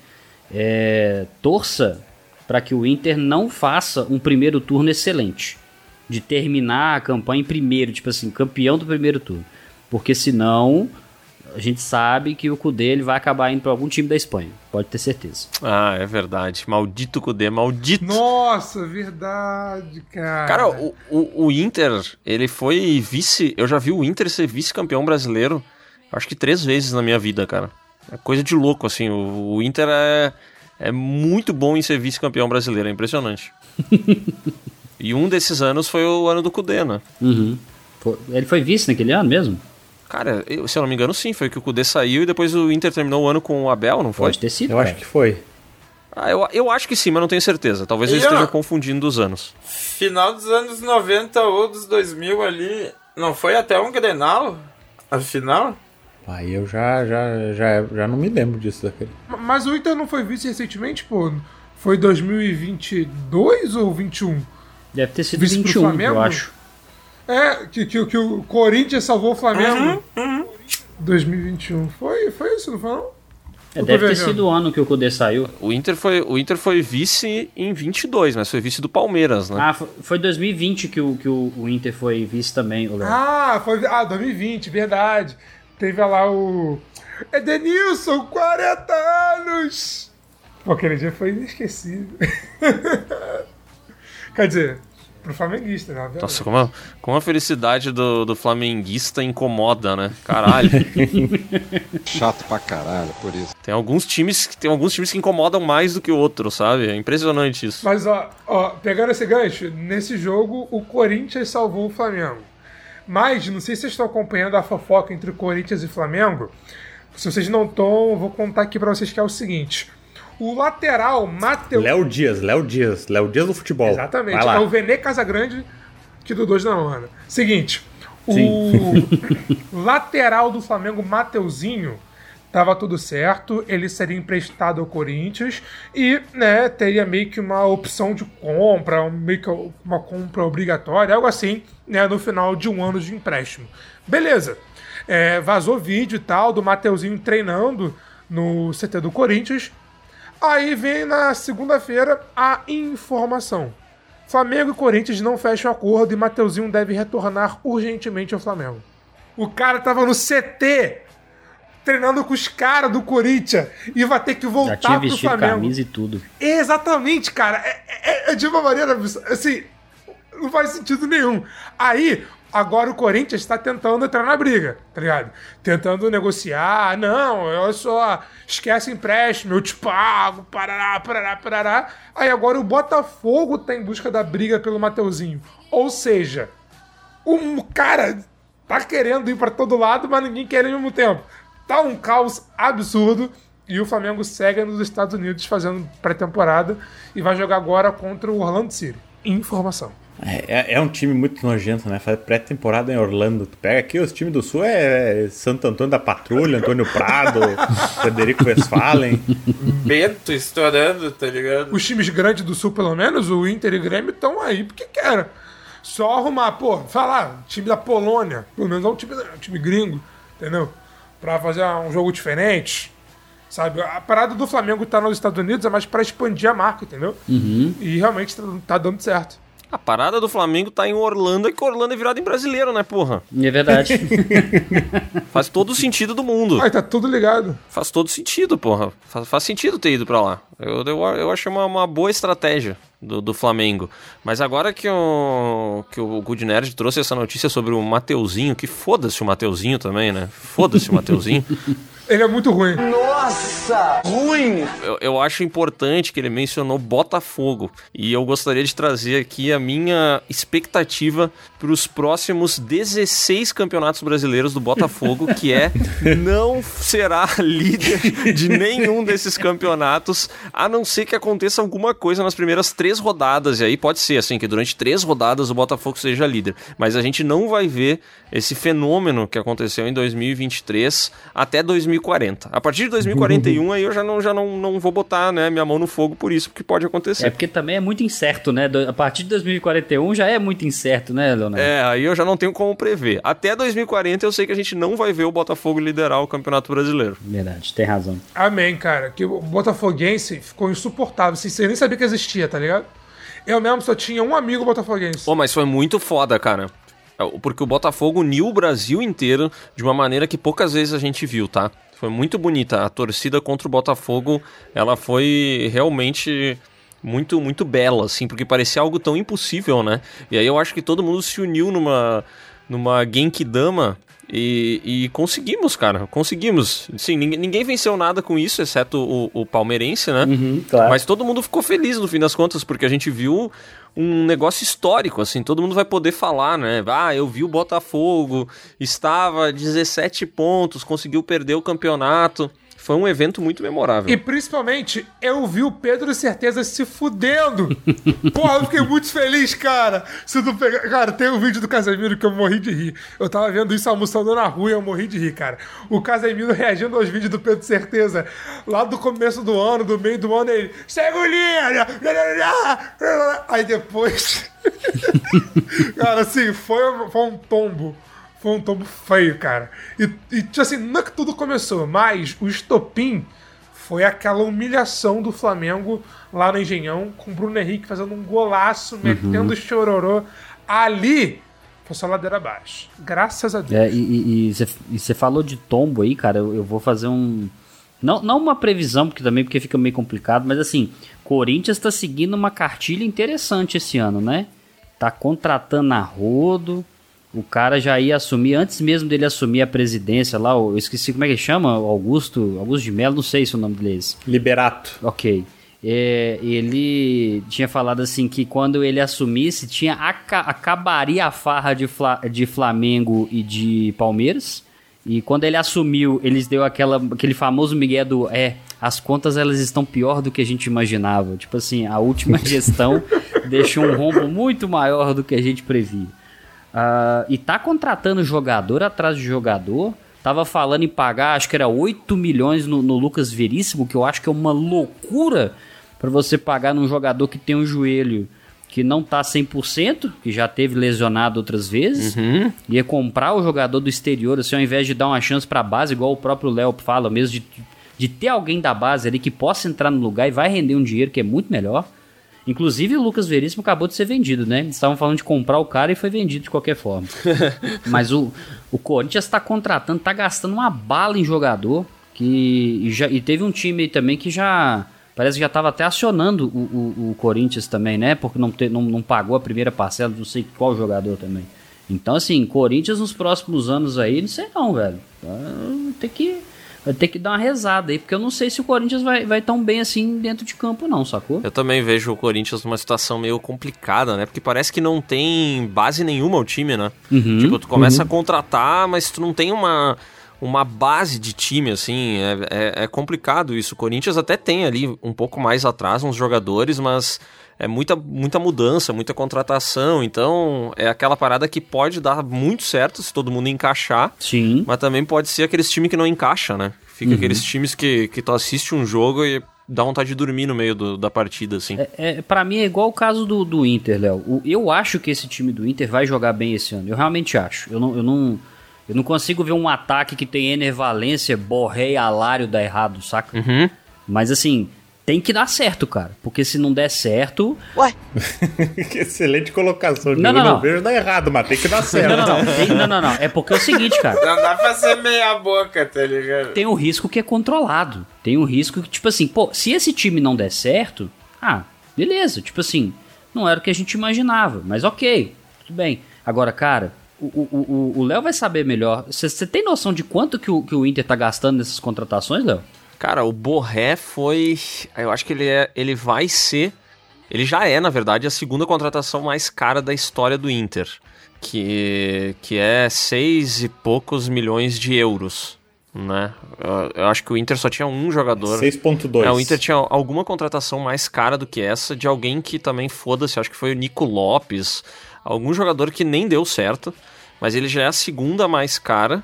É, torça para que o Inter não faça um primeiro turno excelente. De terminar a campanha em primeiro, tipo assim, campeão do primeiro turno. Porque senão a gente sabe que o Cudê ele vai acabar indo para algum time da Espanha. Pode ter certeza. Ah, é verdade. Maldito Cudê, maldito. Nossa, verdade, cara. Cara, o, o, o Inter, ele foi vice. Eu já vi o Inter ser vice-campeão brasileiro, acho que três vezes na minha vida, cara. É coisa de louco, assim. O, o Inter é, é muito bom em ser vice-campeão brasileiro, é impressionante. <laughs> e um desses anos foi o ano do Cudê, né? Uhum. Ele foi vice naquele ano mesmo? Cara, eu, se eu não me engano, sim. Foi que o Kudê saiu e depois o Inter terminou o ano com o Abel, não foi? Pode ter sido. Eu cara. acho que foi. Ah, eu, eu acho que sim, mas não tenho certeza. Talvez E, eles ó, estejam confundindo os anos. Final dos anos 90 ou dos 2000 ali, não foi até um Grenal? A final? Aí eu já, já, já, já não me lembro disso daquele. Mas o Inter não foi vice recentemente, pô? Foi 2022 ou 21? Deve ter sido Vice pro 21, Flamengo? eu acho. É, que, que, que o Corinthians salvou o Flamengo. 2021. Foi, foi isso, não foi não? É, deve ter sido o ano que o Kudê saiu. O Inter foi, o Inter foi vice em 22, mas foi vice do Palmeiras, né? Ah, fo- foi 2020 que o, que o, o Inter foi vice também, o Léo. Ah, foi. Ah, 2020, verdade. Teve lá o. Edenilson, 40 anos! Pô, aquele dia foi inesquecível. <laughs> Quer dizer, pro flamenguista, né? Nossa, como a, como a felicidade do, do flamenguista incomoda, né? Caralho. <laughs> Chato pra caralho, por isso. tem alguns times que tem alguns times que incomodam mais do que o outro, sabe? É impressionante isso. Mas, ó, ó, pegando esse gancho, nesse jogo o Corinthians salvou o Flamengo. Mas, não sei se vocês estão acompanhando a fofoca entre Corinthians e Flamengo. Se vocês não estão, eu vou contar aqui pra vocês que é o seguinte. O lateral, Matheus... Léo Dias, Léo Dias, Léo Dias do futebol. Exatamente. É o Vene Casagrande que do Dois da Lona. Seguinte, o <laughs> <laughs> lateral do Flamengo, Mateuzinho, tava tudo certo, ele seria emprestado ao Corinthians e, né, teria meio que uma opção de compra, meio que uma compra obrigatória, algo assim, né, no final de um ano de empréstimo. Beleza. É, vazou vídeo e tal do Mateuzinho treinando no CT do Corinthians. Aí vem na segunda-feira a informação. Flamengo e Corinthians não fecham acordo e Mateuzinho deve retornar urgentemente ao Flamengo. O cara tava no CT treinando com os caras do Corinthians e vai ter que Já voltar tinha pro vestido Flamengo. camisa e tudo. Exatamente, cara. É, é- é de uma maneira assim, não faz sentido nenhum. Aí, agora o Corinthians está tentando entrar na briga, tá ligado? Tentando negociar. Não, olha só, esquece empréstimo, eu te pago, parará, parará, parará. Aí agora o Botafogo tá em busca da briga pelo Mateuzinho. Ou seja, um cara tá querendo ir pra todo lado, mas ninguém quer ao mesmo tempo. Tá um caos absurdo. E o Flamengo segue nos Estados Unidos fazendo pré-temporada e vai jogar agora contra o Orlando City. Informação. É, é- é um time muito nojento, né? Faz pré-temporada em Orlando. Tu pega aqui, os times do Sul é Santo Antônio da Patrulha, Antônio Prado, <laughs> Frederico Westphalen. Bento estourando, tá ligado? Os times grandes do Sul, pelo menos, o Inter e o Grêmio, estão aí porque querem. Só arrumar, pô, falar, time da Polônia, pelo menos é um time, um time gringo, entendeu? Pra fazer um jogo diferente. Sabe? A parada do Flamengo tá nos Estados Unidos é mais pra expandir a marca, entendeu? E realmente tá, tá dando certo. A parada do Flamengo tá em Orlando, é que Orlando é virado em brasileiro, né, porra? É verdade. <laughs> Faz todo o sentido do mundo. Aí tá tudo ligado. Faz todo sentido, porra. Faz, faz sentido ter ido pra lá. Eu, eu, eu achei uma, uma boa estratégia do, do Flamengo. Mas agora que o, que o Good Nerd trouxe essa notícia sobre o Mateuzinho, que foda-se o Mateuzinho também, né? Foda-se o Mateuzinho. <laughs> Ele é muito ruim. Nossa, ruim! Eu, eu acho importante que ele mencionou Botafogo. E eu gostaria de trazer aqui a minha expectativa para os próximos 16 campeonatos brasileiros do Botafogo, que é <laughs> não será líder de nenhum desses campeonatos, a não ser que aconteça alguma coisa nas primeiras três rodadas. E aí pode ser assim, que durante três rodadas o Botafogo seja líder. Mas a gente não vai ver esse fenômeno que aconteceu em 2023 até 2040. A partir de 2041 aí eu já não, já não, não vou botar né, minha mão no fogo por isso, porque pode acontecer. É porque também é muito incerto, né? A partir de 2041 já é muito incerto, né, Leonardo? É, aí eu já não tenho como prever. Até 2040 eu sei que a gente não vai ver o Botafogo liderar o Campeonato Brasileiro. Verdade, tem razão. Amém, cara. Que o Botafoguense ficou insuportável. Assim, você nem sabia que existia, tá ligado? Eu mesmo só tinha um amigo botafoguense. Pô, mas foi muito foda, cara. Porque o Botafogo uniu o Brasil inteiro de uma maneira que poucas vezes a gente viu, tá? Foi muito bonita. A torcida contra o Botafogo, ela foi realmente muito, muito bela, assim, porque parecia algo tão impossível, né? E aí eu acho que todo mundo se uniu numa, numa Genkidama e, e conseguimos, cara. Conseguimos. Sim, ninguém, ninguém venceu nada com isso, exceto o, o palmeirense, né? claro. Mas todo mundo ficou feliz no fim das contas, porque a gente viu um negócio histórico, assim, todo mundo vai poder falar, né? Ah, eu vi o Botafogo, estava a 17 pontos, conseguiu perder o campeonato. Foi um evento muito memorável. E principalmente, eu vi o Pedro Certeza se fudendo. <laughs> Porra, eu fiquei muito feliz, cara. Se tu pegar... Cara, tem um vídeo do Casemiro que eu morri de rir. Eu tava vendo isso almoçando na rua e eu morri de rir, cara. O Casemiro reagindo aos vídeos do Pedro Certeza. Lá do começo do ano, do meio do ano, ele... Segue o linha! Aí depois... <laughs> cara, assim, foi, foi um tombo. Foi um tombo feio, cara. E, e tipo assim, não é que tudo começou, mas o estopim foi aquela humilhação do Flamengo lá no Engenhão, com o Bruno Henrique fazendo um golaço, metendo chororô. Ali foi só ladeira abaixo. Graças a Deus. É, e você falou de tombo aí, cara, eu, eu vou fazer um. Não, não uma previsão, porque também porque fica meio complicado, mas assim, Corinthians tá seguindo uma cartilha interessante esse ano, né? Tá contratando a rodo. O cara já ia assumir, antes mesmo dele assumir a presidência lá, eu esqueci como é que chama, Augusto, Augusto de Mello, não sei se é o nome deles. Liberato. Ok. É, ele tinha falado assim que quando ele assumisse, tinha aca acabaria a farra de, Fla de Flamengo e de Palmeiras. E quando ele assumiu, eles deu aquela, aquele famoso migué do é, as contas elas estão pior do que a gente imaginava. Tipo assim, a última <laughs> gestão deixou um rombo muito maior do que a gente previa. Uh, e tá contratando jogador atrás de jogador. Tava falando em pagar, acho que era 8 milhões no, no Lucas Veríssimo, que eu acho que é uma loucura para você pagar num jogador que tem um joelho que não tá 100%, que já teve lesionado outras vezes. Uhum. Ia comprar o jogador do exterior, assim, ao invés de dar uma chance pra base, igual o próprio Léo fala mesmo, de, de ter alguém da base ali que possa entrar no lugar e vai render um dinheiro que é muito melhor. Inclusive o Lucas Veríssimo acabou de ser vendido, né? Eles estavam falando de comprar o cara e foi vendido de qualquer forma. <laughs> Mas o, o Corinthians está contratando, está gastando uma bala em jogador. Que, e, já, e teve um time aí também que já. Parece que já estava até acionando o, o, o, Corinthians também, né? Porque não, te, não, não pagou a primeira parcela, não sei qual jogador também. Então, assim, Corinthians nos próximos anos aí, não sei não, velho. Tem que vai ter que dar uma rezada aí, porque eu não sei se o Corinthians vai, vai tão bem assim dentro de campo, não, sacou? Eu também vejo o Corinthians numa situação meio complicada, né? Porque parece que não tem base nenhuma o time, né? Uhum, tipo, tu começa uhum. a contratar, mas tu não tem uma, uma base de time, assim. É, é, é complicado isso. O Corinthians até tem ali um pouco mais atrás uns jogadores, mas é muita, muita mudança, muita contratação. Então, é aquela parada que pode dar muito certo se todo mundo encaixar. Sim. Mas também pode ser aqueles times que não encaixa, né? Fica uhum. aqueles times que, que tu assiste um jogo e dá vontade de dormir no meio do, da partida, assim. É, é, para mim é igual o caso do, do Inter, Léo. Eu acho que esse time do Inter vai jogar bem esse ano. Eu realmente acho. Eu não, eu não, eu não consigo ver um ataque que tem Ener Valência, Borré e Alário dar errado, saca? Uhum. Mas assim, tem que dar certo, cara. Porque se não der certo. Ué! que <laughs> excelente colocação. Não, não, eu não. não vejo dar errado, mas tem que dar certo. Não, não, não. Tem, não, não, não. É porque é o seguinte, cara. Não dá pra ser meia boca, tá ligado? Tem um risco que é controlado. Tem um risco que, tipo assim, pô, se esse time não der certo, ah, beleza. Tipo assim, não era o que a gente imaginava. Mas ok, tudo bem. Agora, cara, o Léo vai saber melhor. Você tem noção de quanto que o, que o Inter tá gastando nessas contratações, Léo? Cara, o Borré foi. Eu acho que ele, é, ele vai ser. Ele já é, na verdade, a segunda contratação mais cara da história do Inter. Que, que é seis e poucos milhões de euros. Né? Eu, acho que o Inter só tinha um jogador. 6.2. É, o Inter tinha alguma contratação mais cara do que essa, de alguém que também foda-se, acho que foi o Nico Lopes, algum jogador que nem deu certo, mas ele já é a segunda mais cara.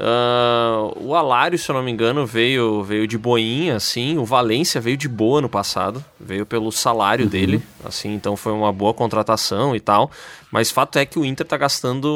Uh, o Alário, se eu não me engano, veio, veio de boinha, assim. O Valência veio de boa no passado, veio pelo salário dele, assim, então foi uma boa contratação e tal. Mas fato é que o Inter tá gastando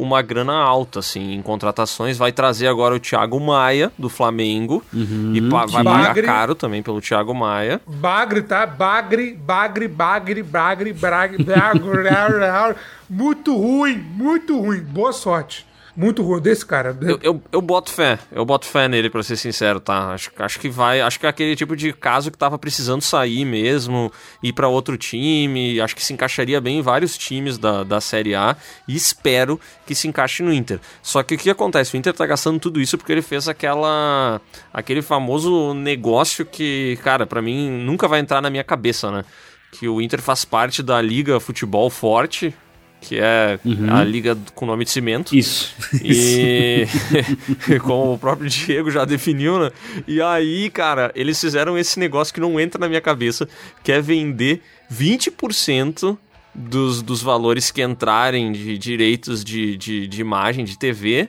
uma grana alta, assim, em contratações. Vai trazer agora o Thiago Maia, do Flamengo, e pa- vai pagar Bagre. caro também pelo Thiago Maia. Bagre, tá? Bagre, bagre, bagre, bagre, bagre, bagre. <laughs> muito ruim, muito ruim. Boa sorte. Muito ruim desse cara. Eu, eu, eu boto fé, eu boto fé nele, pra ser sincero, tá? Acho, acho que vai. Acho que é aquele tipo de caso que tava precisando sair mesmo, ir pra outro time. Acho que se encaixaria bem em vários times da, da Série A e espero que se encaixe no Inter. Só que o que acontece? O Inter tá gastando tudo isso porque ele fez aquela. aquele famoso negócio que, cara, pra mim nunca vai entrar na minha cabeça, né? Que o Inter faz parte da Liga Futebol Forte. Que é a liga com nome de cimento. Isso. E <laughs> como o próprio Diego já definiu, né? E aí, cara, eles fizeram esse negócio que não entra na minha cabeça, que é vender 20% dos, dos valores que entrarem de direitos de, de, de imagem, de TV,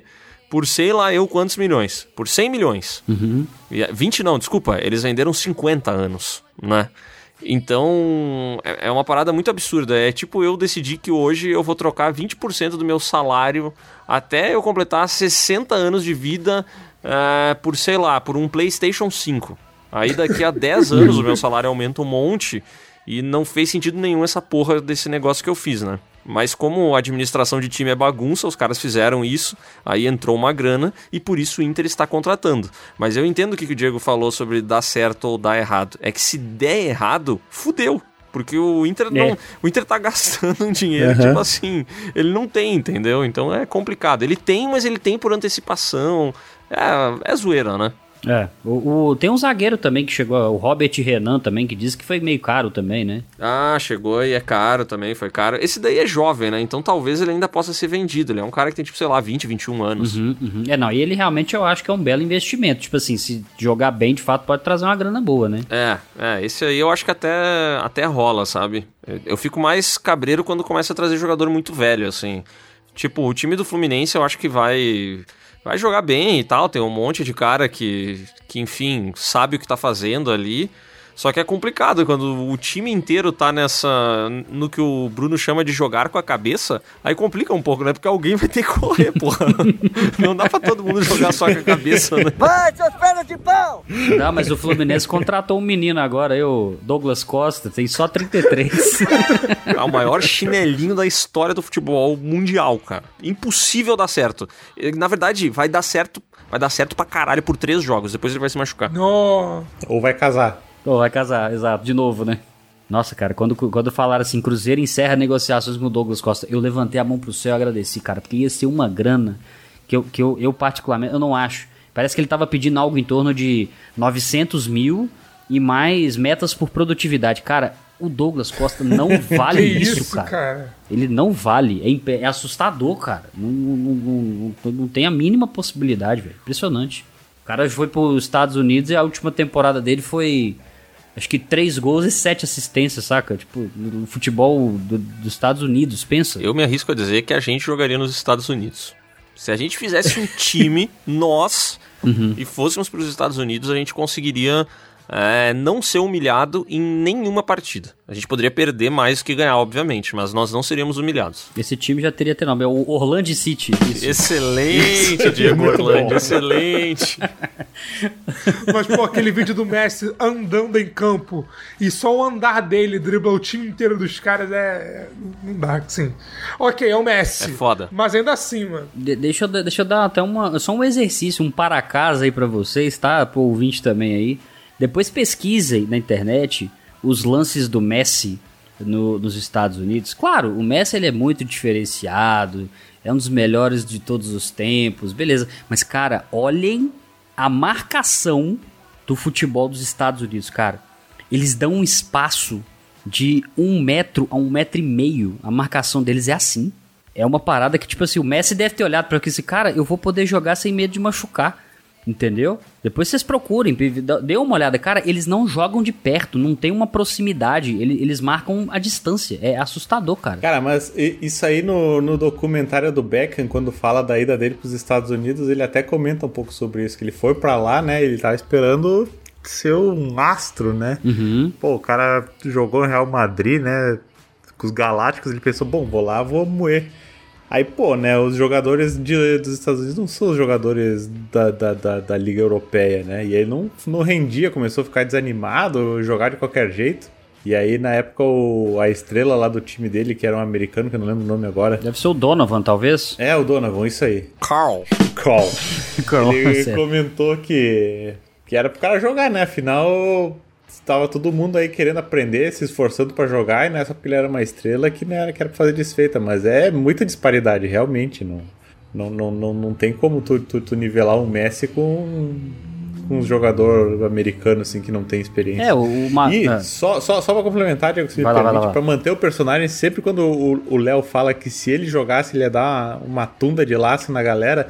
por sei lá eu quantos milhões. Por 100 milhões. É, 20 não, desculpa, eles venderam 50 anos, né? Então, é é uma parada muito absurda. É tipo eu decidir que hoje eu vou trocar 20% do meu salário até eu completar 60 anos de vida eh, por, sei lá, por um PlayStation 5. Aí daqui a 10 anos o meu salário aumenta um monte e não fez sentido nenhum essa porra desse negócio que eu fiz, né? Mas como a administração de time é bagunça, os caras fizeram isso, aí entrou uma grana e por isso o Inter está contratando. Mas eu entendo o que que o Diego falou sobre dar certo ou dar errado. É que se der errado, fudeu. Porque o Inter não. É. O Inter tá gastando um <laughs> dinheiro, Aham. tipo assim, ele não tem, entendeu? Então é complicado. Ele tem, mas ele tem por antecipação. É, é zoeira, né? É. O, o- tem um zagueiro também que chegou, o Robert Renan também, que disse que foi meio caro também, né? Ah, chegou e é caro também, foi caro. Esse daí é jovem, né? Então talvez ele ainda possa ser vendido. Ele é um cara que tem, tipo, sei lá, 20, 21 anos. Uhum, uhum. É, não, e ele realmente eu acho que é um belo investimento. Tipo assim, se jogar bem, de fato, pode trazer uma grana boa, né? É, é, esse aí eu acho que até, até rola, sabe? Eu- Eu fico mais cabreiro quando começa a trazer jogador muito velho, assim. Tipo, o time do Fluminense eu acho que vai vai jogar bem e tal, tem um monte de cara que, que enfim, sabe o que tá fazendo ali. Só que é complicado quando o time inteiro tá nessa. no que o Bruno chama de jogar com a cabeça, aí complica um pouco, né? Porque alguém vai ter que correr, <laughs> porra. Não dá pra todo mundo jogar só com a cabeça, né? Vai, seus pernas de pau! Não, mas o Fluminense contratou um menino agora, aí, o Douglas Costa, tem só 33. É o maior chinelinho da história do futebol mundial, cara. Impossível dar certo. Na verdade, vai dar certo. Vai dar certo pra caralho por três jogos, depois ele vai se machucar. No... Ou vai casar. Pô, vai casar, exato, de novo, né? Nossa, cara, quando, quando falaram assim, Cruzeiro encerra negociações com o Douglas Costa, eu levantei a mão pro céu e agradeci, cara, porque ia ser uma grana que eu, que eu, eu particularmente, eu não acho. Parece que ele tava pedindo algo em torno de 900 mil e mais metas por produtividade. Cara, o Douglas Costa não <laughs> vale isso, isso, cara. cara? Ele não vale. É, é assustador, cara. Não, não, não, não- não tem a mínima possibilidade, velho. Impressionante. O cara foi pros Estados Unidos e a última temporada dele foi. Acho que três gols e sete assistências, saca? Tipo, no futebol do- dos Estados Unidos, pensa. Eu me arrisco a dizer que a gente jogaria nos Estados Unidos. Se a gente fizesse um time, <laughs> nós, e fôssemos para os Estados Unidos, a gente conseguiria é, não ser humilhado em nenhuma partida. A gente poderia perder mais do que ganhar, obviamente, mas nós não seríamos humilhados. Esse time já teria ter nome. É o Orlando City. Isso. Excelente, <laughs> Diego Muito Orlando, bom. excelente. <laughs> Mas, pô, aquele vídeo do Messi andando em campo e só o andar dele dribla o time inteiro dos caras é. Não dá, assim. Ok, é o Messi. É foda. Mas ainda assim, mano. De- deixa, eu, deixa eu dar até uma, só um exercício, um para casa aí pra vocês, tá? Pro ouvinte também aí. Depois pesquisem na internet os lances do Messi no- nos Estados Unidos. Claro, o Messi ele é muito diferenciado, é um dos melhores de todos os tempos, beleza. Mas, cara, olhem a marcação do futebol dos Estados Unidos, cara. Eles dão um espaço de um metro a um metro e meio. A marcação deles é assim. É uma parada que, tipo assim, o Messi deve ter olhado para esse cara, eu vou poder jogar sem medo de machucar. Entendeu? Depois vocês procurem, dê uma olhada. Cara, eles não jogam de perto, não tem uma proximidade, eles marcam a distância. É assustador, cara. Cara, mas isso aí no, no documentário do Beckham, quando fala da ida dele pros Estados Unidos, ele até comenta um pouco sobre isso, que ele foi para lá, né? Ele tava esperando ser um astro, né? Uhum. Pô, o cara jogou no Real Madrid, né? Com os Galácticos, ele pensou, bom, vou lá, vou moer. Aí, pô, né, os jogadores de, dos Estados Unidos não são os jogadores da, da, da, da, Liga Europeia, né? E aí não, não rendia, começou a ficar desanimado, jogar de qualquer jeito. E aí, na época, o, a estrela lá do time dele, que era um americano, que eu não lembro o nome agora. Deve ser o Donovan, talvez? É, o Donovan, isso aí. Carl. Carl. <laughs> Carl ele comentou que, que era pro cara jogar, né? Afinal, tava todo mundo aí querendo aprender, se esforçando para jogar, e não é só porque ele era uma estrela que, né, que era pra fazer desfeita, mas é muita disparidade, realmente. Não, não, não, não, não tem como tu, tu, tu nivelar um Messi com um jogador americano assim que não tem experiência. É, o Ma... E é. só, só, só pra complementar, Diego, se me permite, pra manter o personagem, sempre quando o Léo fala que se ele jogasse, ele ia dar uma, uma tunda de laço na galera,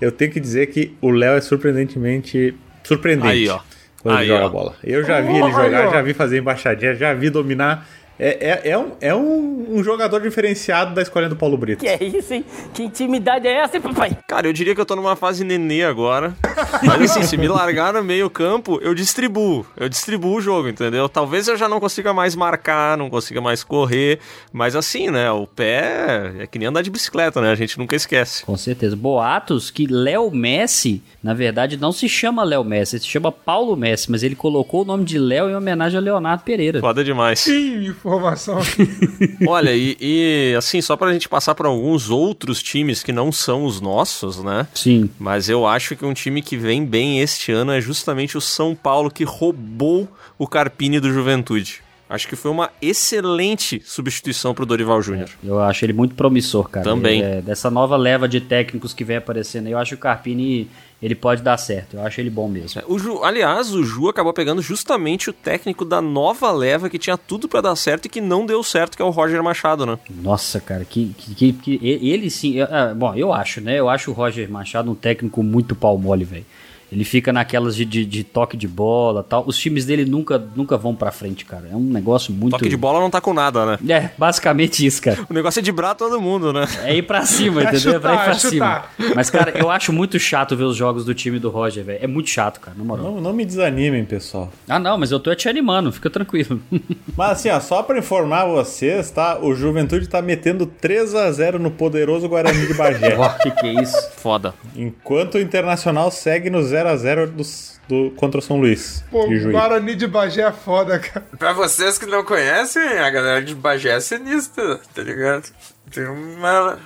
eu tenho que dizer que o Léo é surpreendentemente surpreendente. Aí, ó quando Aí, ele joga ó. bola. Eu já vi ele jogar, já vi fazer embaixadinha, já vi dominar. É, é, é, um, é um, um jogador diferenciado da escolinha do Paulo Brito. Que é isso, hein? Que intimidade é essa, hein, papai? Cara, eu diria que eu tô numa fase nenê agora. Mas assim, se me largar no meio campo, eu distribuo. Eu distribuo o jogo, entendeu? Talvez eu já não consiga mais marcar, não consiga mais correr. Mas assim, né? O pé é que nem andar de bicicleta, né? A gente nunca esquece. Com certeza. Boatos que Léo Messi, na verdade, não se chama Léo Messi, ele se chama Paulo Messi, mas ele colocou o nome de Léo em homenagem a Leonardo Pereira. Foda demais. Ih, informação. <laughs> Olha, e, e, assim, só pra gente passar para alguns outros times que não são os nossos, né? Sim. Mas eu acho que um time que vem bem este ano é justamente o São Paulo, que roubou o Carpini do Juventude. Acho que foi uma excelente substituição pro Dorival Júnior. Eu acho ele muito promissor, cara. Também. Ele, é, dessa nova leva de técnicos que vem aparecendo aí, eu acho que o Carpini ele pode dar certo. Eu acho ele bom mesmo. O Ju, aliás, o Ju acabou pegando justamente o técnico da nova leva que tinha tudo para dar certo e que não deu certo, que é o Roger Machado, né? Nossa, cara, que, que, que ele sim. Eu, bom, eu acho, né? Eu acho o Roger Machado um técnico muito pau mole, velho. Ele fica naquelas de, de, de, toque de bola tal. Os times dele nunca, nunca vão pra frente, cara. É um negócio muito. Toque de bola não tá com nada, né? É, basicamente isso, cara. O negócio é de brar todo mundo, né? É ir pra cima, <laughs> entendeu? É, chutar, é pra ir pra cima. Mas, cara, eu acho muito chato ver os jogos do time do Roger, velho. É muito chato, cara, na moral. Não, não me desanimem, pessoal. Ah, não, mas eu tô te animando, fica tranquilo. <laughs> Mas assim, ó, só pra informar vocês, tá? O Juventude tá metendo 3 a 0 no poderoso Guarani de Bagé. <laughs> Que que é isso? Foda. Enquanto o Internacional segue no 0 a 0 dos do, contra o São Luís. Pô, o Guarani de Bagé é foda, cara. Pra vocês que não conhecem, a galera de Bagé é sinistra, tá ligado? Tem uma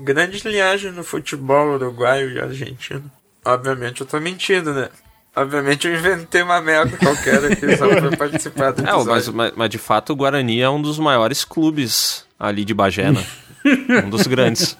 grande linhagem no futebol uruguaio e argentino. Obviamente eu tô mentindo, né? Obviamente eu inventei uma merda qualquer aqui só pra <laughs> participar do episódio. É, mas, mas, mas de fato o Guarani é um dos maiores clubes ali de Bagé, né? <laughs> <laughs> um dos grandes.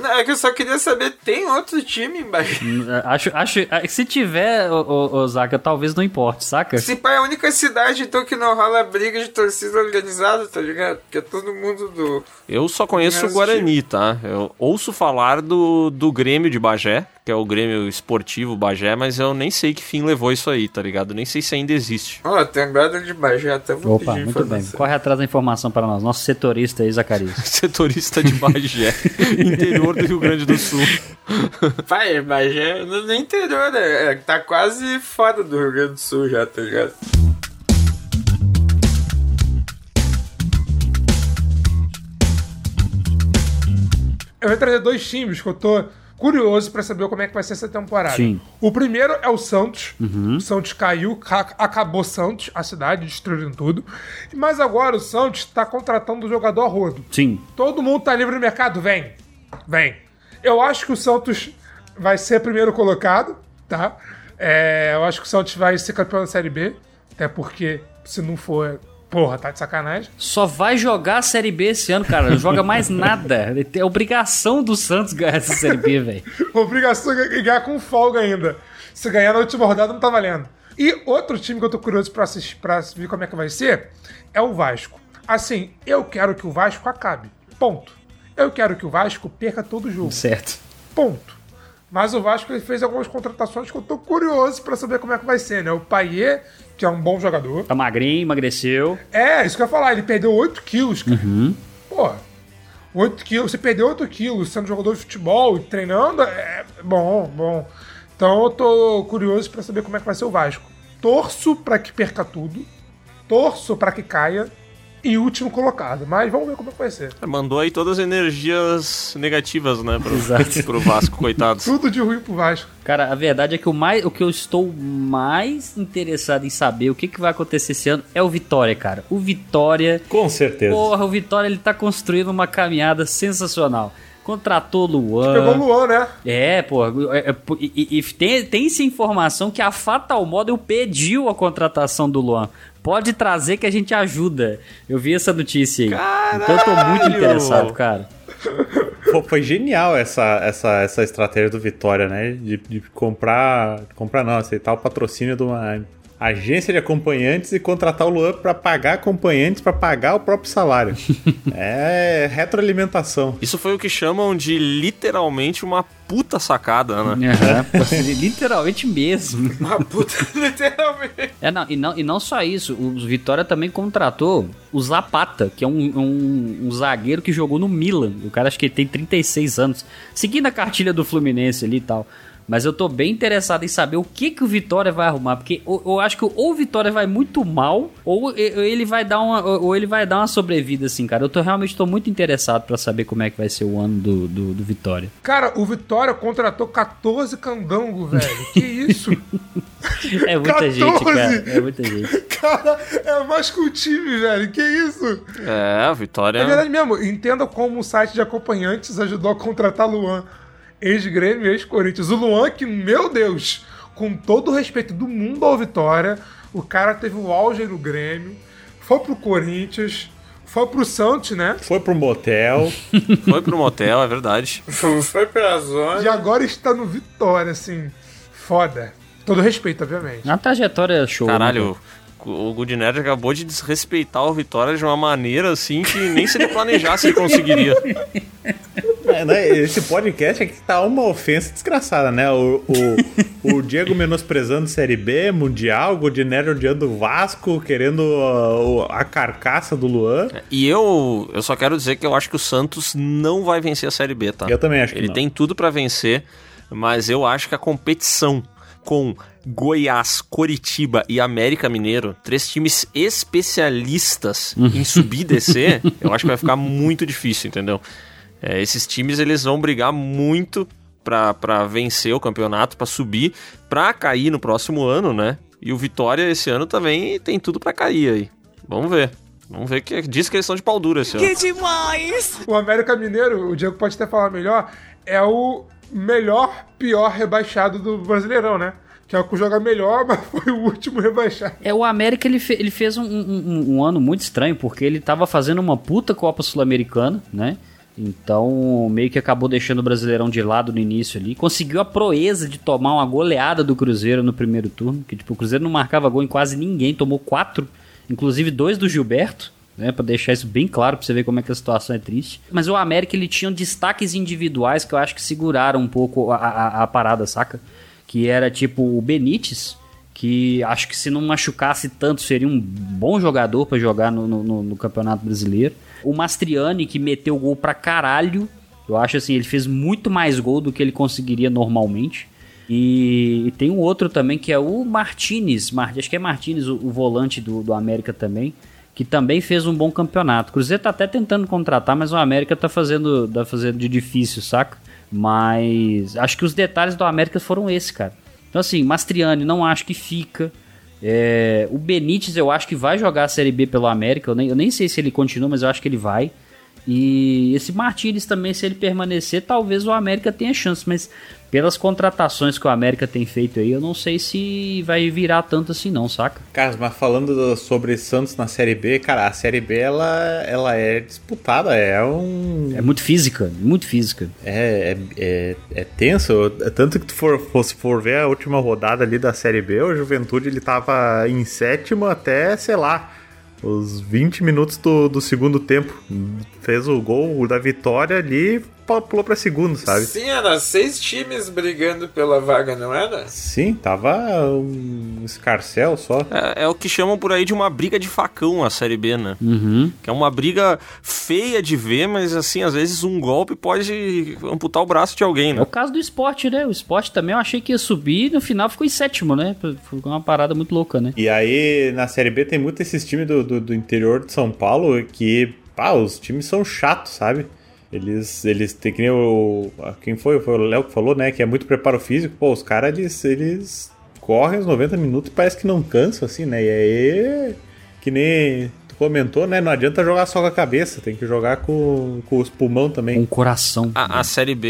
Não, é que eu só queria saber, tem outro time em Bahia? Acho, acho, se tiver, o, o, o Zaca, talvez não importe, saca? Se pá, é a única cidade, então, que não rola briga de torcida organizada, tá ligado? Porque é todo mundo do... Eu só conheço o Guarani, tá? Eu ouço falar do, do Grêmio de Bagé, que é o Grêmio Esportivo Bagé, mas eu nem sei que fim levou isso aí, tá ligado? Nem sei se ainda existe. Ó, oh, tem guarda de Bagé, até vou Opa, muito bem. Corre atrás da informação para nós. Nosso setorista aí, Zacarias. <laughs> setorista de Bagé, <laughs> interior do Rio Grande do Sul. Pai, Bagé no interior, né? Tá quase fora do Rio Grande do Sul já, tá ligado? Eu vou trazer dois times que eu tô curioso para saber como é que vai ser essa temporada. Sim. O primeiro é o Santos. Uhum. O Santos caiu, acabou Santos, a cidade, destruindo tudo. Mas agora o Santos está contratando o jogador rodo. Sim. Todo mundo tá livre no mercado? Vem. Vem. Eu acho que o Santos vai ser primeiro colocado, tá? É, eu acho que o Santos vai ser campeão da Série B. Até porque, se não for, Porra, tá de sacanagem. Só vai jogar a Série B esse ano, cara. Não joga mais nada. É obrigação do Santos ganhar essa Série B, velho. <laughs> obrigação de ganhar com folga ainda. Se ganhar na última rodada, não tá valendo. E outro time que eu tô curioso pra, assistir, pra ver como é que vai ser é o Vasco. Assim, eu quero que o Vasco acabe. Ponto. Eu quero que o Vasco perca todo o jogo. Certo. Ponto. Mas o Vasco ele fez algumas contratações que eu tô curioso pra saber como é que vai ser, né? O Paier, que é um bom jogador. Tá magrinho, emagreceu. É, isso que eu ia falar. Ele perdeu 8 quilos, cara. Uhum. Pô, 8 quilos. Você perdeu 8 quilos sendo jogador de futebol e treinando, é bom, bom. Então eu tô curioso pra saber como é que vai ser o Vasco. Torço pra que perca tudo. Torço pra que caia. E último colocado. Mas vamos ver como é que vai ser. Mandou aí todas as energias negativas, né? Pro, Exato. pro Vasco, coitado. <laughs> Tudo de ruim pro Vasco. Cara, a verdade é que o, mais, o que eu estou mais interessado em saber o que, que vai acontecer esse ano é o Vitória, cara. O Vitória. Com certeza. Porra, o Vitória ele tá construindo uma caminhada sensacional. Contratou Luan. Pegou o Luan, né? É, pô. é, é, e, e- e tem, tem essa informação que a Fatal Model pediu a contratação do Luan. Pode trazer que a gente ajuda. Eu vi essa notícia aí. Então eu tô muito Caralho! interessado, cara. Pô, foi genial essa, essa, essa estratégia do Vitória, né? De, de comprar. Comprar não, aceitar o patrocínio de uma agência de acompanhantes e contratar o Luan pra pagar acompanhantes pra pagar o próprio salário. <laughs> é retroalimentação. Isso foi o que chamam de literalmente uma puta sacada, né? Aham, literalmente mesmo. <laughs> Uma puta, <laughs> literalmente. É, não, e, não, e não só isso, o Vitória também contratou o Zapata, que é um, um, um zagueiro que jogou no Milan. O cara acho que ele tem 36 anos. Seguindo a cartilha do Fluminense ali e tal. Mas eu tô bem interessado em saber o que, que o Vitória vai arrumar. Porque eu, eu acho que ou o Vitória vai muito mal, ou ele vai dar uma, ou ele vai dar uma sobrevida, assim, cara. Eu tô, realmente tô muito interessado pra saber como é que vai ser o ano do, do, do Vitória. Cara, o Vitória contratou 14 candango, velho. Que isso? <laughs> É muita gente, cara. É muita gente. Cara, é mais que o time, velho. Que isso? É, a Vitória. É verdade mesmo. Entenda como o site de acompanhantes ajudou a contratar Luan. Ex-Grêmio e ex-Corinthians. O Luan, que, meu Deus, com todo o respeito do mundo ao Vitória, o cara teve o auge no Grêmio, foi pro Corinthians, foi pro Santos, né? Foi pro motel. <laughs> Foi pro motel, é verdade. Foi pra zona. E agora está no Vitória, assim. Foda. Todo respeito, obviamente. A trajetória é show. né, Caralho, o Good Nerd acabou de desrespeitar o Vitória de uma maneira assim que nem se ele planejasse ele conseguiria. <laughs> É, né, Esse podcast aqui tá uma ofensa desgraçada, né? O, o, o Diego menosprezando Série B, Mundial, o Godinero odiando o Vasco, querendo uh, o- a carcaça do Luan. E eu, eu só quero dizer que eu acho que o Santos não vai vencer a Série B, tá? Eu também acho que Ele não. tem tudo pra vencer, mas eu acho que a competição com Goiás, Coritiba e América Mineiro, três times especialistas em subir e descer, <laughs> eu acho que vai ficar muito difícil, entendeu? É, esses times eles vão brigar muito pra, pra vencer o campeonato, pra subir, pra cair no próximo ano, né? E o Vitória esse ano também tem tudo pra cair aí. Vamos ver. Vamos ver que diz que eles são de pau dura esse ano. demais! O América Mineiro, o Diego pode até falar melhor, é o melhor, pior rebaixado do Brasileirão, né? Que é o que joga melhor, mas foi o último rebaixado. É, o América ele, fe- ele fez um, um- um ano muito estranho, porque ele tava fazendo uma puta Copa Sul-Americana, né? Então, meio que acabou deixando o Brasileirão de lado no início ali. Conseguiu a proeza de tomar uma goleada do Cruzeiro no primeiro turno, que tipo, o Cruzeiro não marcava gol em quase ninguém, tomou quatro, inclusive dois do Gilberto, né, Pra deixar isso bem claro, pra você ver como é que a situação é triste. Mas o América ele tinha destaques individuais que eu acho que seguraram um pouco a, a- a parada, saca? Que era tipo o Benítez, que acho que se não machucasse tanto seria um bom jogador pra jogar no- no- no Campeonato Brasileiro. O Mastriani, que meteu gol pra caralho. Eu acho assim, ele fez muito mais gol do que ele conseguiria normalmente. E, e tem um outro também que é o Martinez, Mar- acho que é Martinez, o, o volante do, do América também, que também fez um bom campeonato. O Cruzeiro tá até tentando contratar, mas o América tá fazendo, tá fazendo de difícil, saca? Mas acho que os detalhes do América foram esses, cara. Então assim, Mastriani não acho que fica. É, o Benítez eu acho que vai jogar a Série B pelo América. Eu nem, eu nem sei se ele continua, mas eu acho que ele vai. E esse Martinez também, se ele permanecer, talvez o América tenha chance. Mas pelas contratações que o América tem feito aí, eu não sei se vai virar tanto assim não, saca? Cara, mas falando do- sobre Santos na Série B, cara, a Série B ela, ela é disputada, é um. É muito física, muito física. É, é, é, é tenso. Tanto que tu for, se for ver a última rodada ali da Série B, o Juventude ele tava em sétimo até, sei lá, os 20 minutos do, do segundo tempo. Fez o gol da vitória ali pulou pra segundo, sabe? Sim, era seis times brigando pela vaga, não era? Sim, tava um escarcel só. É, é o que chamam por aí de uma briga de facão a Série B, né? Uhum. Que é uma briga feia de ver, mas assim, às vezes um golpe pode amputar o braço de alguém, É né? o caso do esporte, né? O esporte também eu achei que ia subir e no final ficou em sétimo, né? Ficou uma parada muito louca, né? E aí, na Série B tem muito esses times do, do, do interior de São Paulo que, pá, os times são chatos, sabe? Eles, eles tem que nem o. Quem foi? Foi o Léo que falou, né? Que é muito preparo físico. Pô, os caras, eles, eles correm os 90 minutos e parece que não cansam, assim, né? E aí, que nem comentou, né? Não adianta jogar só com a cabeça, tem que jogar com, com os pulmão também. Com o coração. A, a Série B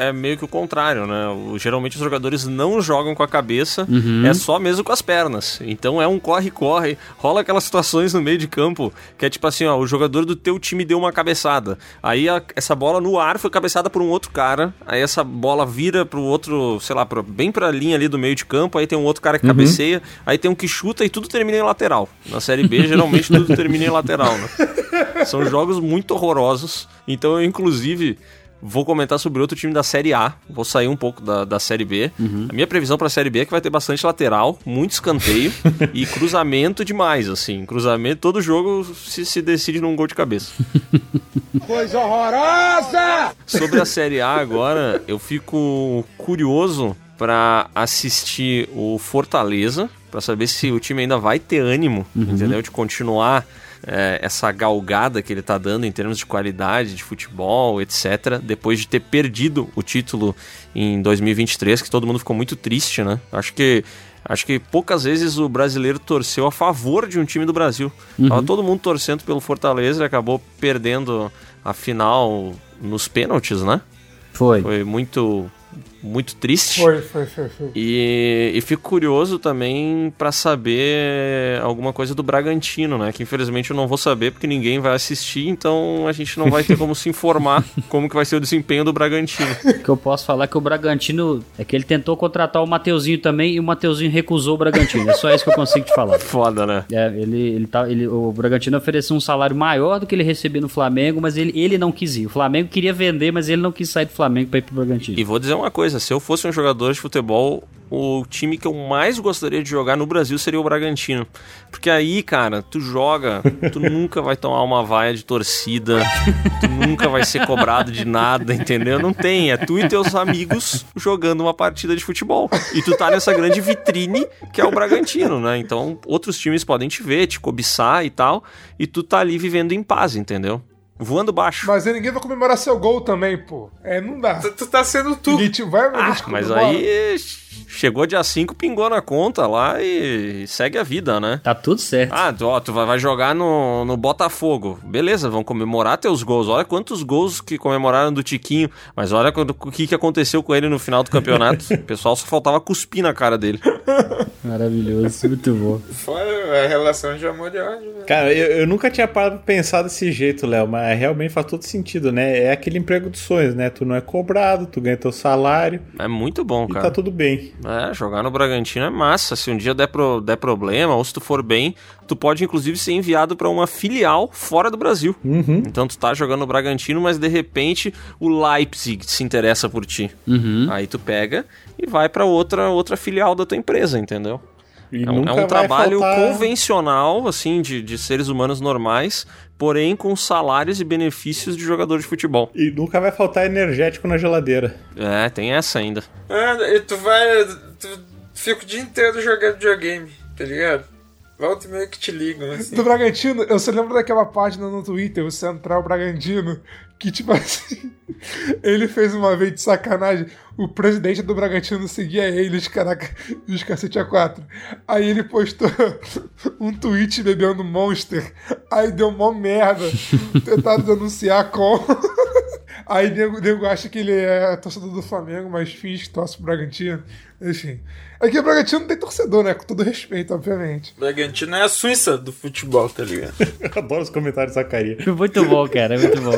é meio que o contrário, né? O- geralmente os jogadores não jogam com a cabeça, Uhum. é só mesmo com as pernas. Então é um corre-corre. Rola aquelas situações no meio de campo que é tipo assim, ó, o jogador do teu time deu uma cabeçada. Aí a- essa bola no ar foi cabeçada por um outro cara. Aí essa bola vira pro outro, sei lá, pro, bem pra linha ali do meio de campo. Aí tem um outro cara que Uhum. cabeceia. Aí tem um que chuta e tudo termina em lateral. Na Série B, geralmente tudo termina em lateral, né? <laughs> São jogos muito horrorosos. Então eu, inclusive, vou comentar sobre outro time da Série A. Vou sair um pouco da, da Série B. A minha previsão pra Série B é que vai ter bastante lateral, muito escanteio <laughs> e cruzamento demais, assim. Cruzamento, todo jogo se, se decide num gol de cabeça. <laughs> Coisa horrorosa! Sobre a Série A agora, eu fico curioso pra assistir o Fortaleza, pra saber se o time ainda vai ter ânimo, entendeu? De continuar é, essa galgada que ele tá dando em termos de qualidade de futebol, etc. Depois de ter perdido o título em 2023, que todo mundo ficou muito triste, né? Acho que Acho que poucas vezes o brasileiro torceu a favor de um time do Brasil. Uhum. Tava todo mundo torcendo pelo Fortaleza e acabou perdendo a final nos pênaltis, né? Foi. Foi muito, muito triste. Foi, foi, foi, foi. E, e fico curioso também pra saber alguma coisa do Bragantino, né? Que infelizmente eu não vou saber porque ninguém vai assistir, então a gente não vai ter como se informar <laughs> como que vai ser o desempenho do Bragantino. O que eu posso falar é que o Bragantino é que ele tentou contratar o Mateuzinho também e o Mateuzinho recusou o Bragantino. É só isso que eu consigo te falar. Foda, né? É, ele, ele tá, ele, o Bragantino ofereceu um salário maior do que ele recebia no Flamengo, mas ele, ele não quis ir. O Flamengo queria vender, mas ele não quis sair do Flamengo pra ir pro Bragantino. E vou dizer uma coisa, se eu fosse um jogador de futebol, o time que eu mais gostaria de jogar no Brasil seria o Bragantino. Porque aí, cara, tu joga, <laughs> tu nunca vai tomar uma vaia de torcida, tu nunca vai ser cobrado de nada, entendeu? Não tem, é tu e teus amigos jogando uma partida de futebol. E tu tá nessa grande vitrine que é o Bragantino, né? Então, outros times podem te ver, te cobiçar e tal, e tu tá ali vivendo em paz, entendeu? Voando baixo. Mas aí ninguém vai comemorar seu gol também, pô. É, não dá. Tu, tu tá sendo tu. Te vai, Ah, mas comemora. aí chegou dia 5, pingou na conta lá e segue a vida, né? Tá tudo certo. Ah, tu, ó, tu vai, vai jogar no, no Botafogo. Beleza, vão comemorar teus gols. Olha quantos gols que comemoraram do Tiquinho. Mas olha quando- o que, que aconteceu com ele no final do campeonato. <laughs> o pessoal só faltava cuspir na cara dele. Maravilhoso, muito bom. Fora a relação de amor e ódio. né? Cara, eu, eu nunca tinha parado pra pensar desse jeito, Léo, mas realmente faz todo sentido, né? É aquele emprego dos sonhos, né? Tu não é cobrado, tu ganha teu salário É muito bom, e cara. tá tudo bem. É, jogar no Bragantino é massa. Se um dia der, pro- der problema, ou se tu for bem, tu pode inclusive ser enviado pra uma filial fora do Brasil. Uhum. Então tu tá jogando no Bragantino, mas de repente o Leipzig se interessa por ti. Uhum. Aí tu pega e vai pra outra, outra filial da tua empresa, entendeu? E É um, nunca é um vai trabalho faltar- convencional, assim, de, de seres humanos normais, porém com salários e benefícios de jogador de futebol. E nunca vai faltar energético na geladeira. É, tem essa ainda. É, e tu vai. Tu fica o dia inteiro jogando videogame, tá ligado? Volta e meio que te ligam, assim. Do Bragantino, eu só lembro daquela página no Twitter, o Central Bragantino, que tipo <laughs> assim, ele fez uma vez de sacanagem, o presidente do Bragantino seguia ele, os, caraca, os cacete a quatro. Aí ele postou <laughs> um tweet bebendo Monster, aí deu mó merda, <laughs> tentaram denunciar com... Aí nego, nego acha que ele é torcedor do Flamengo, mas finge que torce pro Bragantino. Enfim. Aqui o Bragantino não tem torcedor, né? Com todo respeito, obviamente. Bragantino é a Suíça do futebol, tá ligado? Eu adoro os comentários da Caria. Muito bom, cara, muito bom.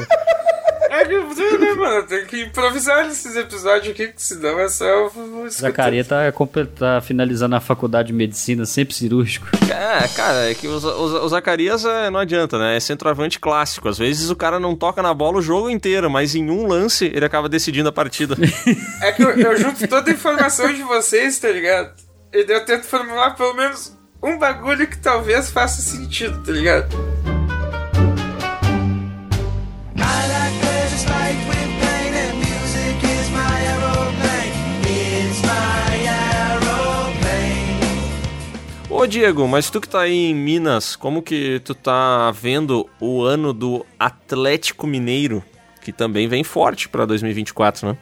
Que, né, mano? Tem que improvisar nesses episódios aqui, que senão é só. Zacaria tá, tá finalizando a faculdade de medicina, sempre cirúrgico. É, cara, é que o, o, o Zacarias é, não adianta, né? É centroavante clássico. Às vezes o cara não toca na bola o jogo inteiro, mas em um lance ele acaba decidindo a partida. <laughs> É que eu, eu junto toda a informação de vocês, tá ligado? E daí eu tento formular pelo menos um bagulho que talvez faça sentido, tá ligado? Ô Diego, mas tu que tá aí em Minas, como que tu tá vendo o ano do Atlético Mineiro, que também vem forte pra 2024, né?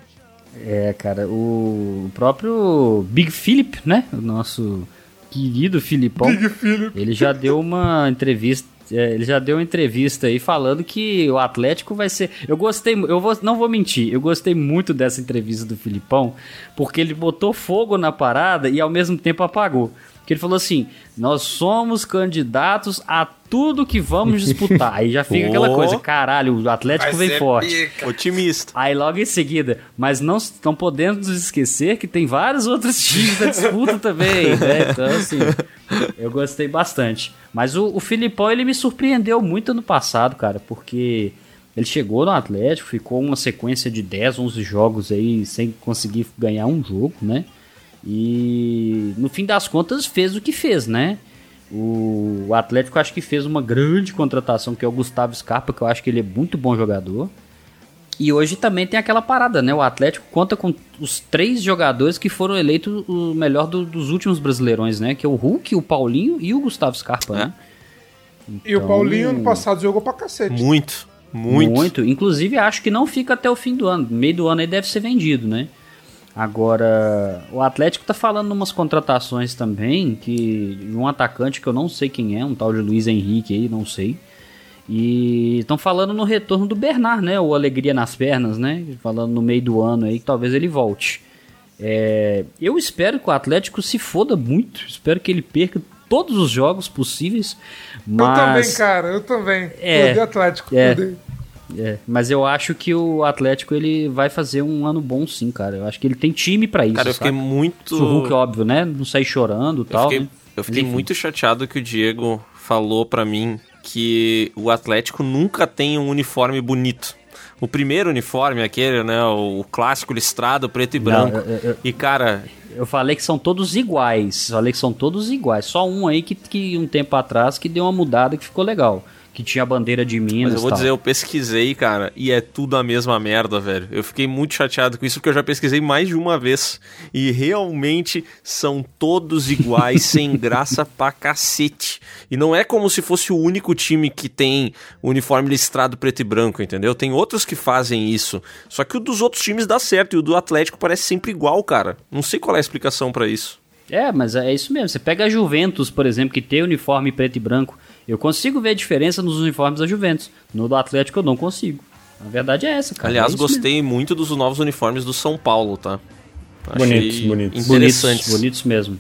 É, cara, o próprio Big Philip, né? O nosso querido Filipão. Big Philip. Ele já deu uma entrevista. é, ele já deu uma entrevista aí falando que o Atlético vai ser. Eu gostei, eu vou, não vou mentir, eu gostei muito dessa entrevista do Filipão, porque ele botou fogo na parada e ao mesmo tempo apagou. Que ele falou assim: nós somos candidatos a tudo que vamos disputar. Aí já fica aquela <laughs> Oh. coisa, caralho, o Atlético Vai vem forte. pica. Otimista. Aí logo em seguida, mas não estão podendo nos esquecer que tem vários outros times da disputa também, né? Então, assim, eu gostei bastante. Mas o, o Filipão, ele me surpreendeu muito ano passado, cara, porque ele chegou no Atlético, ficou uma sequência de 10, 11 jogos aí sem conseguir ganhar um jogo, né? E no fim das contas fez o que fez, né? O Atlético acho que fez uma grande contratação que é o Gustavo Scarpa, que eu acho que ele é muito bom jogador. E hoje também tem aquela parada, né? O Atlético conta com os três jogadores que foram eleitos o melhor do- dos últimos brasileirões, né? Que é o Hulk, o Paulinho e o Gustavo Scarpa, né? E o Então- Paulinho ano passado jogou pra cacete. Muito, muito. Inclusive, acho que não fica até o fim do ano. No meio do ano aí deve ser vendido, né? Agora, o Atlético tá falando umas contratações também, que de um atacante que eu não sei quem é, um tal de Luiz Henrique aí, não sei. E estão falando no retorno do Bernard, né? O Alegria nas Pernas, né? Falando no meio do ano aí que talvez ele volte. É, eu espero que o Atlético se foda muito. Espero que ele perca todos os jogos possíveis. Mas... Eu também, cara, eu também. É, Eu Atlético. é. É, mas eu acho que o Atlético ele vai fazer um ano bom sim, cara. Eu acho que ele tem time pra isso. Cara, eu fiquei saca? muito. Se o Hulk, óbvio, né? Não sair chorando e tal. fiquei, né? eu fiquei enfim. muito chateado que o Diego falou pra mim que o Atlético nunca tem um uniforme bonito. O primeiro uniforme, aquele, né? O clássico listrado, preto e Não, branco. eu- eu- E, cara, Eu falei que são todos iguais. Falei que são todos iguais. Só um aí que, que um tempo atrás que deu uma mudada que ficou legal. Que tinha a bandeira de Minas. mas eu vou tal. dizer, eu pesquisei, cara, e é tudo a mesma merda, velho. Eu fiquei muito chateado com isso, porque eu já pesquisei mais de uma vez. E realmente são todos iguais, <laughs> sem graça pra cacete. E não é como se fosse o único time que tem uniforme listrado preto e branco, entendeu? Tem outros que fazem isso. Só que o dos outros times dá certo, e o do Atlético parece sempre igual, cara. Não sei qual é a explicação pra isso. É, mas é isso mesmo. Você pega a Juventus, por exemplo, que tem uniforme preto e branco. Eu consigo ver a diferença nos uniformes da Juventus. No do Atlético eu não consigo. A verdade é essa, cara. Aliás, É isso mesmo. gostei muito dos novos uniformes do São Paulo, tá? Bonitos, bonitos. Interessantes. Bonitos, bonitos mesmo.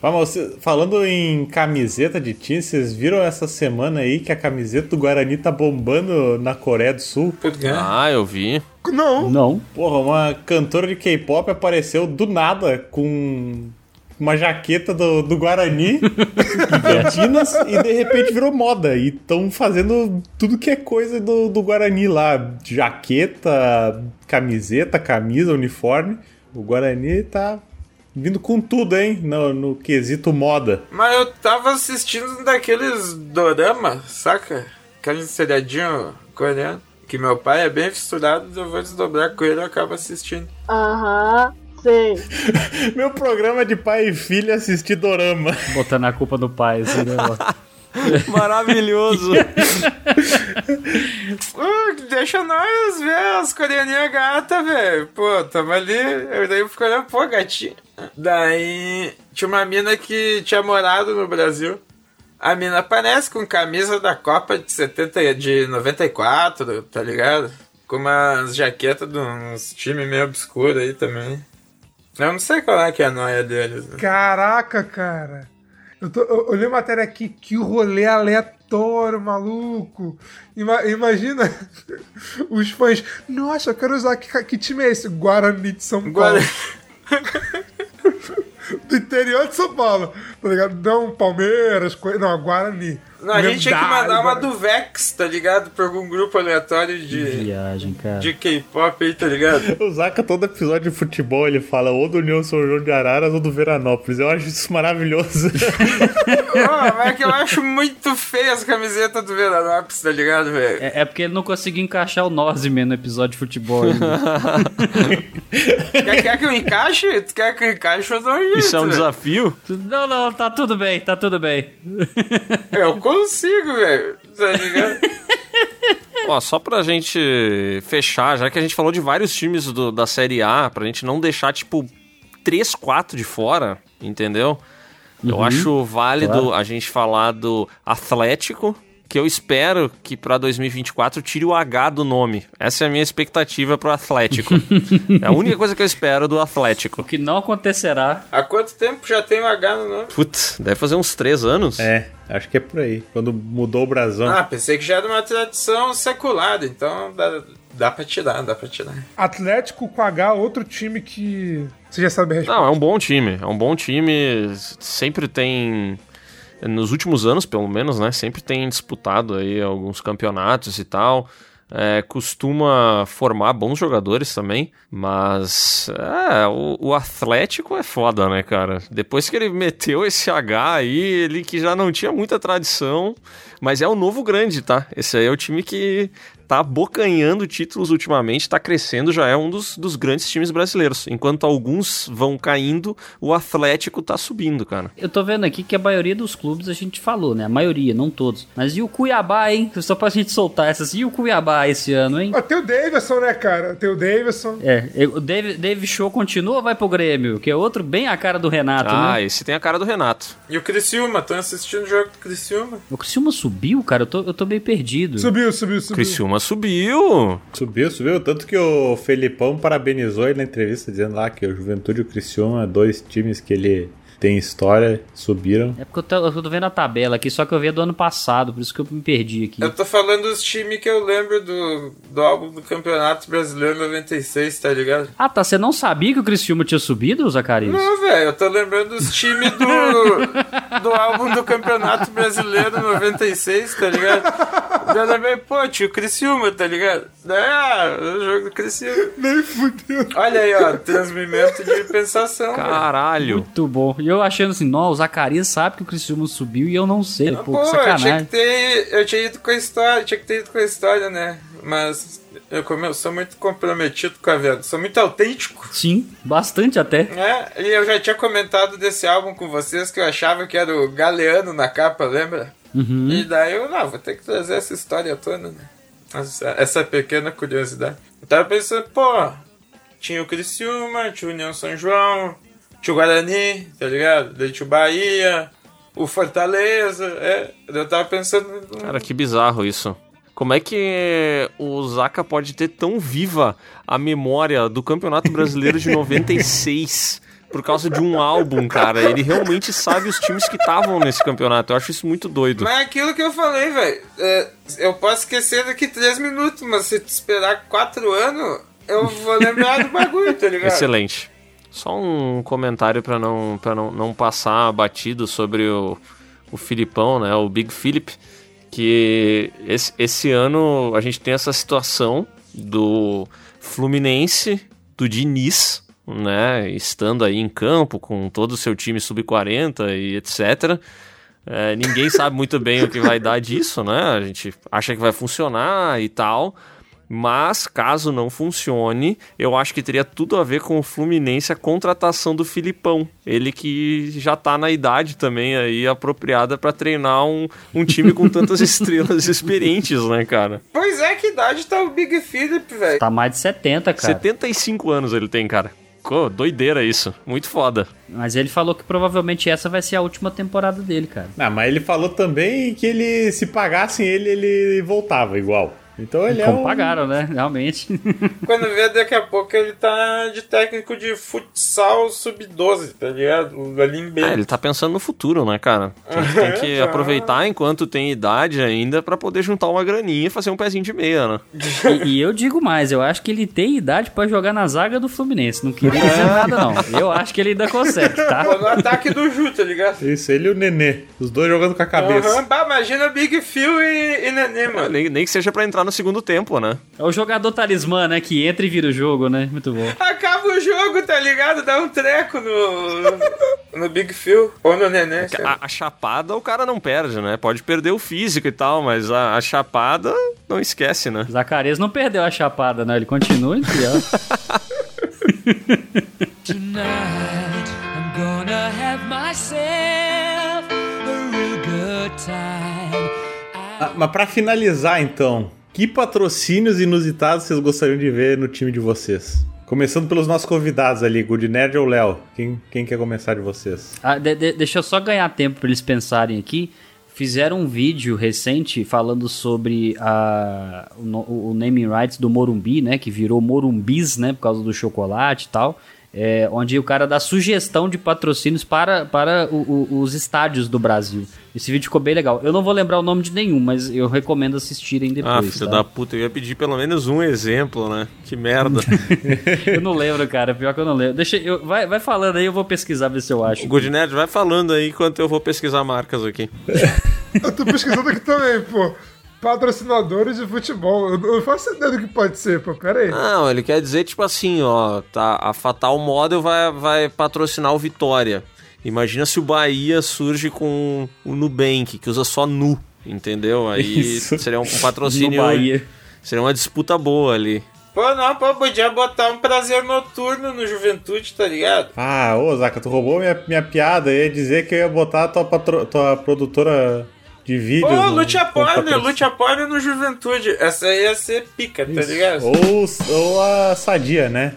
Vamos, falando em camiseta de time, vocês viram essa semana aí que a camiseta do Guarani tá bombando na Coreia do Sul? Ah, eu vi. Não. Não. Porra, uma cantora de K-pop apareceu do nada com uma jaqueta do, do Guarani <laughs> Campinas e de repente virou moda. E estão fazendo tudo que é coisa do, do Guarani lá: jaqueta, camiseta, camisa, uniforme. O Guarani tá vindo com tudo, hein? No, no quesito moda. Mas eu tava assistindo um daqueles dorama, saca? Aquele seriadinho coreano. Que meu pai é bem fissurado, eu vou desdobrar com ele e eu acabo assistindo. Aham, sei. <laughs> Meu programa de pai e filha assistir dorama. Botando a culpa no pai, assim, né? <laughs> Maravilhoso. <laughs> Uh, deixa nós ver as coreaninhas gatas, velho. Pô, tamo ali. Eu daí eu fico olhando, pô, gatinha. Daí tinha uma mina que tinha morado no Brasil. A mina aparece com camisa da Copa de 70, de 94, tá ligado? Com umas jaquetas de uns times meio obscuros aí também. Eu não sei qual é que é a noia deles. Né? Caraca, cara. Eu, tô, eu, eu li matéria aqui, que rolê aleatório, maluco. Ima, imagina <laughs> os fãs. Nossa, eu quero usar. Que, que time é esse? Guarani de São Paulo. Guarani. <laughs> do interior de São Paulo, tá ligado? Não Palmeiras, co... não, Guarani. Não, a gente tinha que mandar uma do Vex, tá ligado? Pra algum grupo aleatório de. Viagem, cara. De K-pop aí, tá ligado? <laughs> o Zaka, todo episódio de futebol, ele fala ou do União São João de Araras ou do Veranópolis. Eu acho isso maravilhoso. <laughs> oh, mas é que eu acho muito feia as camisetas do Veranópolis, tá ligado, velho? É, é, porque ele não conseguiu encaixar o Nozime no episódio de futebol. <laughs> quer, quer que eu encaixe? Tu quer que eu encaixe? Eu dou um jeito, Isso é um desafio? Não, não, tá tudo bem, tá tudo bem. <laughs> Eu consigo, velho. Tá ligado? <laughs> Ó, só pra gente fechar, já que a gente falou de vários times do, da Série A, pra gente não deixar, tipo, 3, 4 de fora, entendeu? Uhum, Eu acho válido claro. a gente falar do Atlético, que eu espero que para 2024 tire o H do nome. Essa é a minha expectativa pro Atlético. <laughs> é a única coisa que eu espero do Atlético. O que não acontecerá. Há quanto tempo já tem o H no nome? Putz, deve fazer uns três anos. É, acho que é por aí. Quando mudou o brasão. Ah, pensei que já era uma tradição secular, então dá, dá pra tirar, dá pra tirar. Atlético com H, outro time que. Você já sabe a resposta. Não, é um bom time. É um bom time. Sempre tem nos últimos anos, pelo menos, né, sempre tem disputado aí alguns campeonatos e tal. É, costuma formar bons jogadores também, mas é, o, o, Atlético é foda, né, cara? Depois que ele meteu esse H aí, ele que já não tinha muita tradição, mas é o novo grande, tá? Esse aí é o time que tá bocanhando títulos ultimamente, tá crescendo, já é um dos, dos grandes times brasileiros. Enquanto alguns vão caindo, o Atlético tá subindo, cara. Eu tô vendo aqui que a maioria dos clubes a gente falou, né? A maioria, não todos. Mas e o Cuiabá, hein? Só pra gente soltar essas. E o Cuiabá esse ano, hein? Ah, tem o Davidson, né, cara? Tem o Davidson. É, o David, David Show continua ou vai pro Grêmio? Que é outro bem a cara do Renato, ah, né? Ah, esse tem a cara do Renato. E o Criciúma? Tô assistindo o jogo do Criciúma. O Criciúma subiu, cara? Eu tô, eu tô meio perdido. Subiu, subiu, subiu. Criciúma subiu. Subiu, subiu. Tanto que o Felipão parabenizou ele na entrevista, dizendo lá que o Juventude e o Criciúma, dois times que ele tem história, subiram. É porque eu tô, eu tô, vendo a tabela aqui, só que eu vi do ano passado, por isso que eu me perdi aqui. Eu tô falando dos times que eu lembro do, do álbum do Campeonato Brasileiro 96, tá ligado? Ah, tá. Você não sabia que o Criciúma tinha subido, Zacarias? Não, velho. Eu tô lembrando dos times do, <laughs> do álbum do Campeonato Brasileiro 96, tá ligado? Eu lembrei, pô, tio, Criciúma, tá ligado? É, o jogo do Criciúma. Nem fudeu. Olha aí, ó, transmimento de pensação. Caralho. Muito bom. E eu achando assim, não, o Zacarias sabe que o Criciúma subiu e eu não sei. Pô, Pô sacanagem. Eu tinha, que ter, eu tinha ido com a história, tinha que ter ido com a história, né? Mas eu, como eu sou muito comprometido com a vida, sou muito autêntico. Sim, bastante até. É, e eu já tinha comentado desse álbum com vocês que eu achava que era o Galeano na capa, lembra? Uhum. E daí eu, não, vou ter que trazer essa história toda, né? Essa, essa pequena curiosidade. Eu tava pensando, pô, tinha o Criciúma, tinha o União São João, tinha o Guarani, tá ligado? Daí tinha o Bahia, o Fortaleza, é. Eu tava pensando. Cara, que bizarro isso. Como é que o Zaca pode ter tão viva a memória do Campeonato Brasileiro de <laughs> 96 por causa de um álbum, cara? Ele realmente sabe os times que estavam nesse campeonato. Eu acho isso muito doido. Mas é aquilo que eu falei, velho. É, eu posso esquecer daqui três minutos, mas se tu esperar quatro anos, eu vou lembrar do bagulho, tá ligado? Excelente. Só um comentário para não, não, não passar batido sobre o, o Filipão, né? O Big Philip. Que esse, esse ano a gente tem essa situação do Fluminense, do Diniz, né? Estando aí em campo com todo o seu time sub-40 e etc. É, ninguém sabe muito bem o que vai dar disso, né? A gente acha que vai funcionar e tal. Mas, caso não funcione, eu acho que teria tudo a ver com o Fluminense a contratação do Filipão. Ele que já tá na idade também aí apropriada para treinar um, um time com tantas <laughs> estrelas experientes, né, cara? Pois é, que idade tá o Big Philip, velho? Tá mais de 70, cara. 75 anos ele tem, cara. Pô, doideira isso. Muito foda. Mas ele falou que provavelmente essa vai ser a última temporada dele, cara. Ah, mas ele falou também que ele, se pagassem ele, ele voltava igual. Então ele é Como um... pagaram, né? Realmente. <laughs> Quando vê, daqui a pouco ele tá de técnico de futsal sub-12, tá ligado? Ali em É, ele tá pensando no futuro, né, cara? Tem, tem que Tá. aproveitar enquanto tem idade ainda pra poder juntar uma graninha e fazer um pezinho de meia, né? E, e eu digo mais, eu acho que ele tem idade pra jogar na zaga do Fluminense. Não queria dizer nada, não. Eu acho que ele ainda consegue, tá? No ataque do Ju, tá ligado? Isso, ele e o Nenê. Os dois jogando com a cabeça. Aham, bah, imagina Big Phil e, e Nenê, mano. Nem, nem que seja pra entrar no segundo tempo, né? É o jogador talismã, né? Que entra e vira o jogo, né? Muito bom. <laughs> Acaba o jogo, tá ligado? Dá um treco no, no Big Phil ou no Nenê. lá. A, a chapada o cara não perde, né? Pode perder o físico e tal, mas a, a chapada não esquece, né? Zacarias não perdeu a chapada, né? Ele continua em pé. <laughs> Tonight I'm gonna have myself a real good time. Ah, mas pra finalizar, então, que patrocínios inusitados vocês gostariam de ver no time de vocês? Começando pelos nossos convidados ali, Good Nerd ou Léo? Quem, quem quer começar de vocês? Ah, de- de- deixa eu só ganhar tempo pra eles pensarem aqui. Fizeram um vídeo recente falando sobre a, o, o naming rights do Morumbi, né? Que virou Morumbis, né? Por causa do chocolate e tal. É, onde o cara dá sugestão de patrocínios para, para o- o- os estádios do Brasil. Esse vídeo ficou bem legal. Eu não vou lembrar o nome de nenhum, mas eu recomendo assistirem Ah, depois. filho tá? da puta, eu ia pedir pelo menos um exemplo, né? Que merda. <laughs> Eu não lembro, cara. Pior que eu não lembro. Deixa eu, vai, vai falando aí, eu vou pesquisar, ver se eu acho. O Good Nerd vai falando aí enquanto eu vou pesquisar marcas aqui. Eu tô pesquisando aqui também, pô. Patrocinadores de futebol. Eu não faço ideia do que pode ser, pô. Pera aí. Não, ele quer dizer, tipo assim, ó, tá, a Fatal Model vai, vai patrocinar o Vitória. Imagina se o Bahia surge com o Nubank, que usa só nu, entendeu? Aí Isso. seria um <laughs> patrocínio. No Bahia. Seria uma disputa boa ali. Pô, não, pô, podia botar um prazer noturno no Juventude, tá ligado? Ah, ô Zaca, tu roubou minha, minha piada. Eu ia dizer que eu ia botar a tua, patro- tua produtora de vídeos. Pô, no- Lute a como Porner, patrocínio. Lute a Porner no Juventude. Essa aí ia ser pica, tá Isso. ligado? Ou, ou a Sadia, né?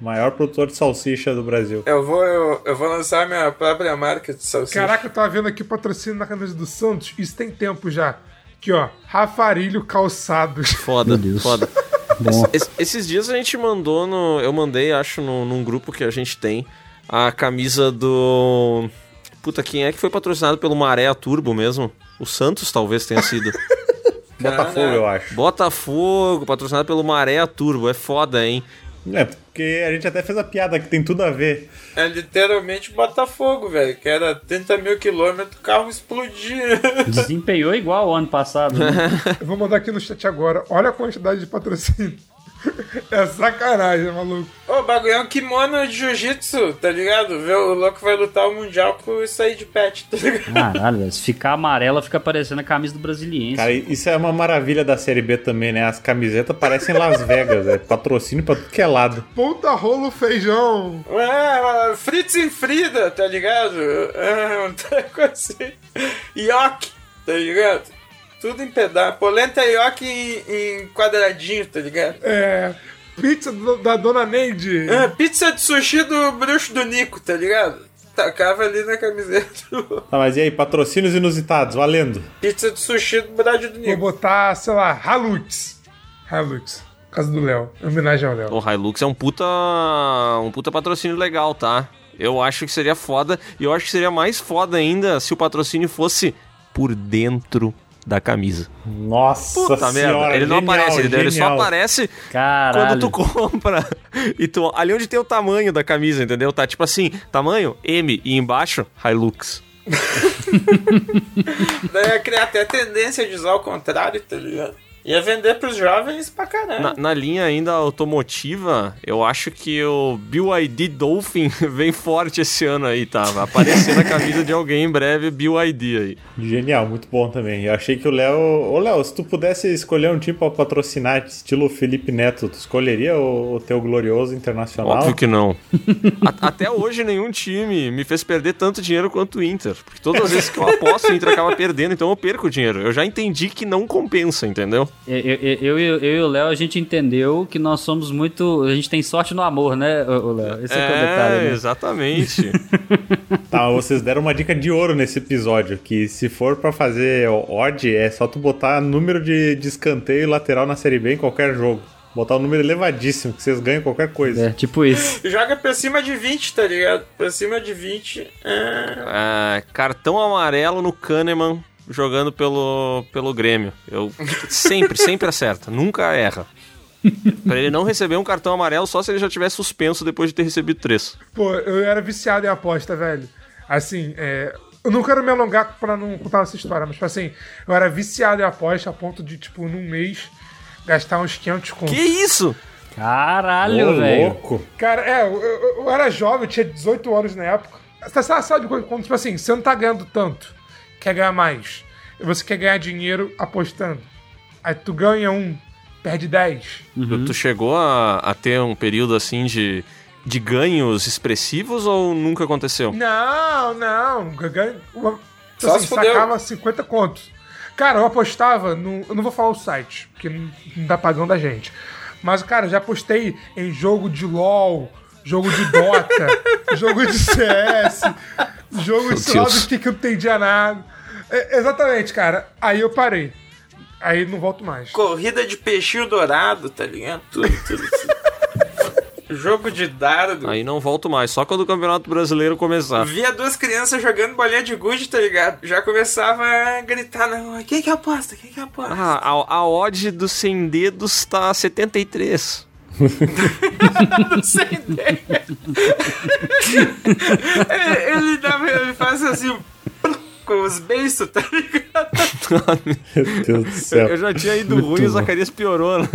Maior produtor de salsicha do Brasil. Eu vou, eu, eu vou lançar minha própria marca de salsicha. Caraca, eu tava vendo aqui patrocínio na camisa do Santos. Isso tem tempo já. Aqui, ó. Rafarilho Calçados. <laughs> Foda, foda. <laughs> Es- esses dias a gente mandou no. Eu mandei, acho, no, num grupo que a gente tem, a camisa do. Puta, quem é que foi patrocinado pelo Maré Turbo mesmo? O Santos talvez tenha sido. <laughs> Botafogo, eu acho. Botafogo, patrocinado pelo Maré Turbo. É foda, hein? É, porque a gente até fez a piada que tem tudo a ver. É literalmente Botafogo, velho. Que era 30 mil quilômetros, o carro explodia. <laughs> Desempenhou igual o ano passado. Né? <laughs> Eu vou mandar aqui no chat agora. Olha a quantidade de patrocínio. <laughs> É sacanagem, maluco. Ô, o bagulho é um kimono de jiu-jitsu, tá ligado? Vê, o louco vai lutar o mundial com isso aí de pet, tá ligado? Caralho, velho. Se ficar amarela, fica parecendo a camisa do Brasiliense. Cara, isso é uma maravilha da Série B também, né? As camisetas parecem Las Vegas, é patrocínio pra tudo que é lado. Ponta rolo feijão. Ué, Fritz e Frida, tá ligado? É, um treco assim. Yoki, tá ligado? Tudo em pedaço. Polenta Yoki em, em quadradinho, tá ligado? É. Pizza do- da Dona Neide. É, pizza de sushi do bruxo do Nico, tá ligado? Tacava ali na camiseta. Tá, mas e aí, patrocínios inusitados, valendo. pizza de sushi do Brad do Vou Nico. botar, sei lá, Halux. Halux. Casa do Léo. Em homenagem ao Léo. O Hilux é um puta. um puta patrocínio legal, tá? Eu acho que seria foda. E eu acho que seria mais foda ainda se o patrocínio fosse por dentro da camisa. Nossa Puta senhora, merda. Ele não genial, aparece, entendeu? Ele só aparece Caralho. quando tu compra. E tu, ali onde tem o tamanho da camisa, entendeu? Tá tipo assim, tamanho M e embaixo Hilux. <laughs> Daí ia criar até tendência de usar o contrário, tá ligado? Ia vender pros jovens pra caralho. Na, na linha ainda automotiva, eu acho que o BYD Dolphin <laughs> vem forte esse ano aí, tá? Vai aparecer na camisa de alguém em breve BYD aí. Genial, muito bom também. Eu achei que o Léo. Ô, Léo, se tu pudesse escolher um time pra patrocinar, estilo Felipe Neto, tu escolheria o, o teu glorioso internacional? Óbvio que não. A- até hoje nenhum time me fez perder tanto dinheiro quanto o Inter. Porque todas as vezes que eu aposto, o Inter acaba perdendo, então eu perco dinheiro. Eu já entendi que não compensa, entendeu? Eu, eu, eu, eu- eu e o Léo, a gente entendeu que nós somos muito. A gente tem sorte no amor, né, Léo? Esse é, é o detalhe. né? exatamente. <laughs> Tá, vocês deram uma dica de ouro nesse episódio, que se for pra fazer odd, é só tu botar número de, de escanteio lateral na Série B em qualquer jogo. Botar um número elevadíssimo, que vocês ganham qualquer coisa. É, tipo isso. <laughs> Joga pra cima de 20, tá ligado? Pra cima de 20. É... Ah, cartão amarelo no Kahneman jogando pelo, pelo Grêmio. Eu sempre, sempre <laughs> acerta, nunca erra. Pra ele não receber um cartão amarelo só se ele já tiver suspenso depois de ter recebido três. Pô, eu era viciado em aposta, velho. Assim, é. Eu não quero me alongar pra não contar essa história, mas, tipo assim, eu era viciado em aposta a ponto de, tipo, num mês, gastar uns 500 contos. Que isso? Caralho, Ô, velho. louco. Cara, é, eu, eu- eu era jovem, eu tinha 18 anos na época. Você sabe, sabe quando, quando, tipo assim, você não tá ganhando tanto, quer ganhar mais. E você quer ganhar dinheiro apostando. Aí tu ganha um, perde 10. Tu, tu chegou a, a ter um período assim de, de ganhos expressivos ou nunca aconteceu? Não, não. eu Ganho, uma, Só assim, se fudeu. sacava 50 contos. Cara, eu apostava no. Eu não vou falar o site, porque não, não dá pagando a gente. Mas, cara, já apostei em jogo de LOL, jogo de Dota, <laughs> jogo de CS, jogo de do que que eu não entendia nada. É, exatamente, cara. Aí eu parei. Aí não volto mais. Corrida de peixinho dourado, tá ligado? Tudo, tudo. tudo. <laughs> Jogo de dardo. Aí não volto mais, só quando o Campeonato Brasileiro começar. Via duas crianças jogando bolinha de gude, tá ligado? Já começava a gritar na rua: quem que aposta? Quem que aposta? Ah, a, a odd dos 100 dedos tá 73. Não sei ideia. ele, ele, ele faz assim com os beiços, tá ligado? Meu Deus do Eu, céu. eu já tinha ido Muito ruim e o. Zacarias piorou, né?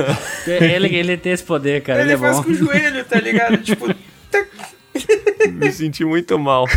Ele, ele tem esse poder, cara. Ele, ele é faz bom. com o joelho, tá ligado? Tipo, Me senti muito mal.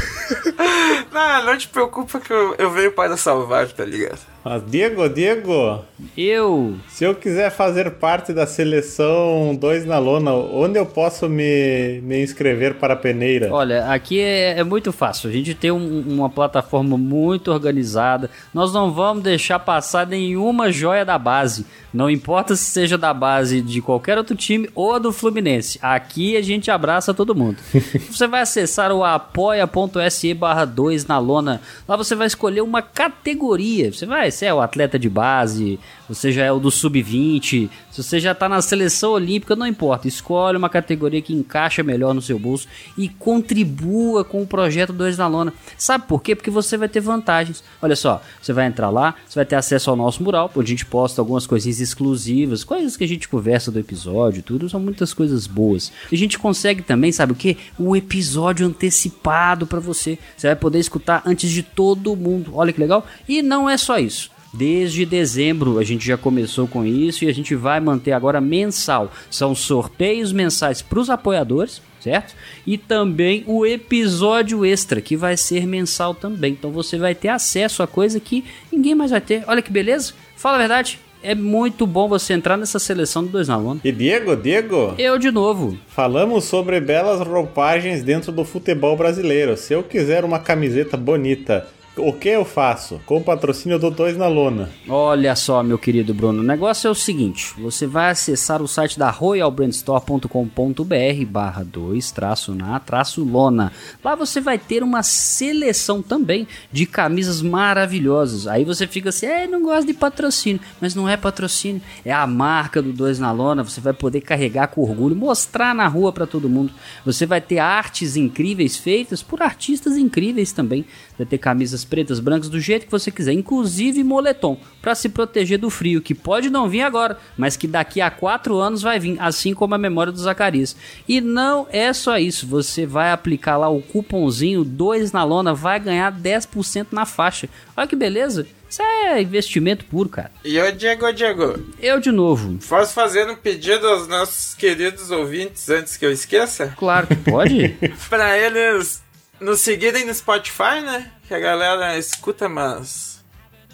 não, não te preocupa que eu, eu venho para salvar, tá ligado? Mas, Diego, Diego, Eu. se eu quiser fazer parte da seleção 2 na lona, onde eu posso me, me inscrever para a peneira? Olha, aqui é, é muito fácil. A gente tem um- uma plataforma muito organizada. Nós não vamos deixar passar nenhuma joia da base. Não importa se seja da base de qualquer outro time ou do Fluminense. Aqui a gente abraça todo mundo. <laughs> você vai acessar o apoia.se barra 2 na lona. Lá você vai escolher uma categoria. Você vai, você é o atleta de base, você já é o do sub-20, se você já tá na seleção olímpica, não importa. Escolhe uma categoria que encaixa melhor no seu bolso e contribua com o projeto 2 na lona. Sabe por quê? Porque você vai ter vantagens. Olha só, você vai entrar lá, você vai ter acesso ao nosso mural, onde a gente posta algumas coisinhas exclusivas, coisas que a gente conversa do episódio, tudo, são muitas coisas boas. E a gente consegue também, sabe o que? O episódio antecipado pra você. Você vai poder escutar antes de todo mundo. Olha que legal. E não é só isso. Desde dezembro a gente já começou com isso e a gente vai manter agora mensal. São sorteios mensais para os apoiadores, certo? E também o episódio extra, que vai ser mensal também. Então você vai ter acesso a coisa que ninguém mais vai ter. Olha que beleza? Fala a verdade. É muito bom você entrar nessa seleção do Dois na Lona. E Diego, Diego, Eu de novo. falamos sobre belas roupagens dentro do futebol brasileiro. Se eu quiser uma camiseta bonita, o que eu faço? Com patrocínio do 2 na lona. Olha só, meu querido Bruno, o negócio é o seguinte: você vai acessar o site da royalbrandstore.com.br barra 2 traço na traço lona. Lá você vai ter uma seleção também de camisas maravilhosas. Aí você fica assim, é, não gosto de patrocínio, mas não é patrocínio, é a marca do 2 na lona. Você vai poder carregar com orgulho, mostrar na rua para todo mundo. Você vai ter artes incríveis feitas por artistas incríveis também. Vai ter camisas pretas, brancas, do jeito que você quiser, inclusive moletom, para se proteger do frio, que pode não vir agora, mas que daqui a quatro anos vai vir, assim como a memória do Zacarias. E não é só isso, você vai aplicar lá o cupomzinho 2 na lona, vai ganhar 10% na faixa. Olha que beleza! Isso é investimento puro, cara. E ô Diego, Diego, Eu de novo. posso fazer um pedido aos nossos queridos ouvintes antes que eu esqueça? Claro que pode. <laughs> pra eles nos seguirem no Spotify, né? Que a galera escuta, mas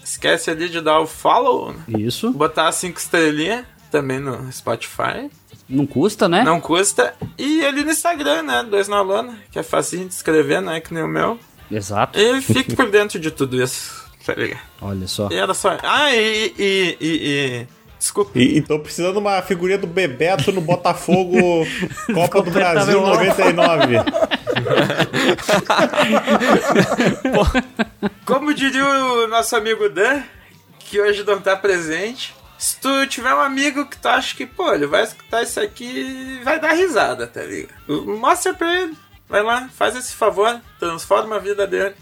esquece ali de dar o follow, né? Isso. botar as cinco estrelinhas também no Spotify. Não custa, né? Não custa. E ali no Instagram, né? Dois na lona, que é facinho de escrever, não é que nem o meu. Exato. E fique por dentro de tudo isso, tá ligado? Olha só. E era só. Ah, e, e, e, e Desculpa. E, e tô precisando de uma figurinha do Bebeto no Botafogo <laughs> Copa do Brasil 99. <laughs> <laughs> Como diria o nosso amigo Dan, que hoje não tá presente, se tu tiver um amigo que tu acha que, pô, ele vai escutar isso aqui vai dar risada, tá ligado? Mostra pra ele. Vai lá, faz esse favor, transforma a vida dele.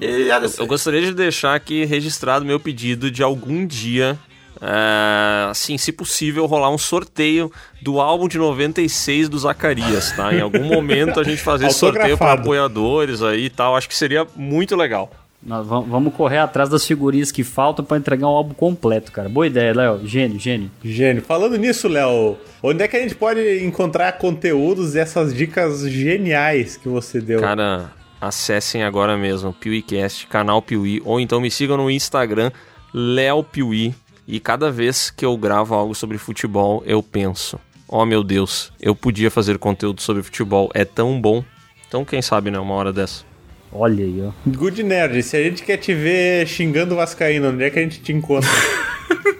E olha Eu gostaria de deixar aqui registrado meu pedido de algum dia, é, assim, se possível, rolar um sorteio do álbum de 96 do Zacarias, tá? Em algum momento a gente fazer esse sorteio para apoiadores aí e tal. Acho que seria muito legal. Nós vam- vamos correr atrás das figurinhas que faltam pra entregar um álbum completo, cara. Boa ideia, Léo. Gênio, gênio. Gênio. Falando nisso, Léo, onde é que a gente pode encontrar conteúdos dessas dicas geniais que você deu? Cara, acessem agora mesmo PeeWeeCast, canal Piuí, ou então me sigam no Instagram, Léo Piuí. E cada vez que eu gravo algo sobre futebol, eu penso: oh meu Deus, eu podia fazer conteúdo sobre futebol, é tão bom. Então, quem sabe, né? Uma hora dessa. Olha aí, ó. Good Nerd, se a gente quer te ver xingando o Vascaíno, onde é que a gente te encontra? <laughs>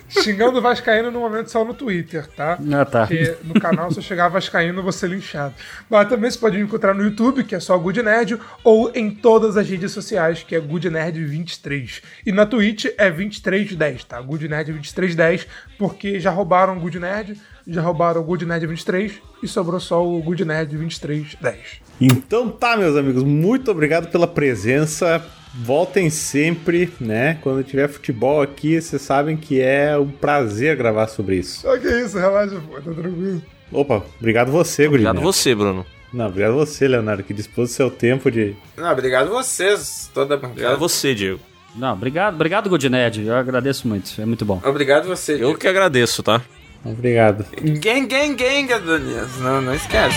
Xingando Vascaíno no momento só no Twitter, tá? Ah, tá. Porque no canal, se eu chegar Vascaíno, eu vou ser linchado. Mas também você pode me encontrar no YouTube, que é só Good Nerd, ou em todas as redes sociais, que é Good Nerd 23. E na Twitch é 2310, tá? Good Nerd 2310, porque já roubaram o Good Nerd, já roubaram o Good Nerd 23 e sobrou só o Good Nerd 2310. Então tá, meus amigos, muito obrigado pela presença. Voltem sempre, né? Quando tiver futebol aqui, vocês sabem que é um prazer gravar sobre isso. Só que isso, relaxa, pô, tá tranquilo. Opa, obrigado você, Good Obrigado você, Bruno. Não, obrigado você, Leonardo, que dispôs do seu tempo de. Não, obrigado vocês, toda a bancada. Obrigado você, Diego. Não, obrigado, obrigado, Good Nerd. Eu agradeço muito. É muito bom. Obrigado você. Eu que agradeço, tá? Obrigado. Gang, gang, gang, Adonias. Não, não esquece.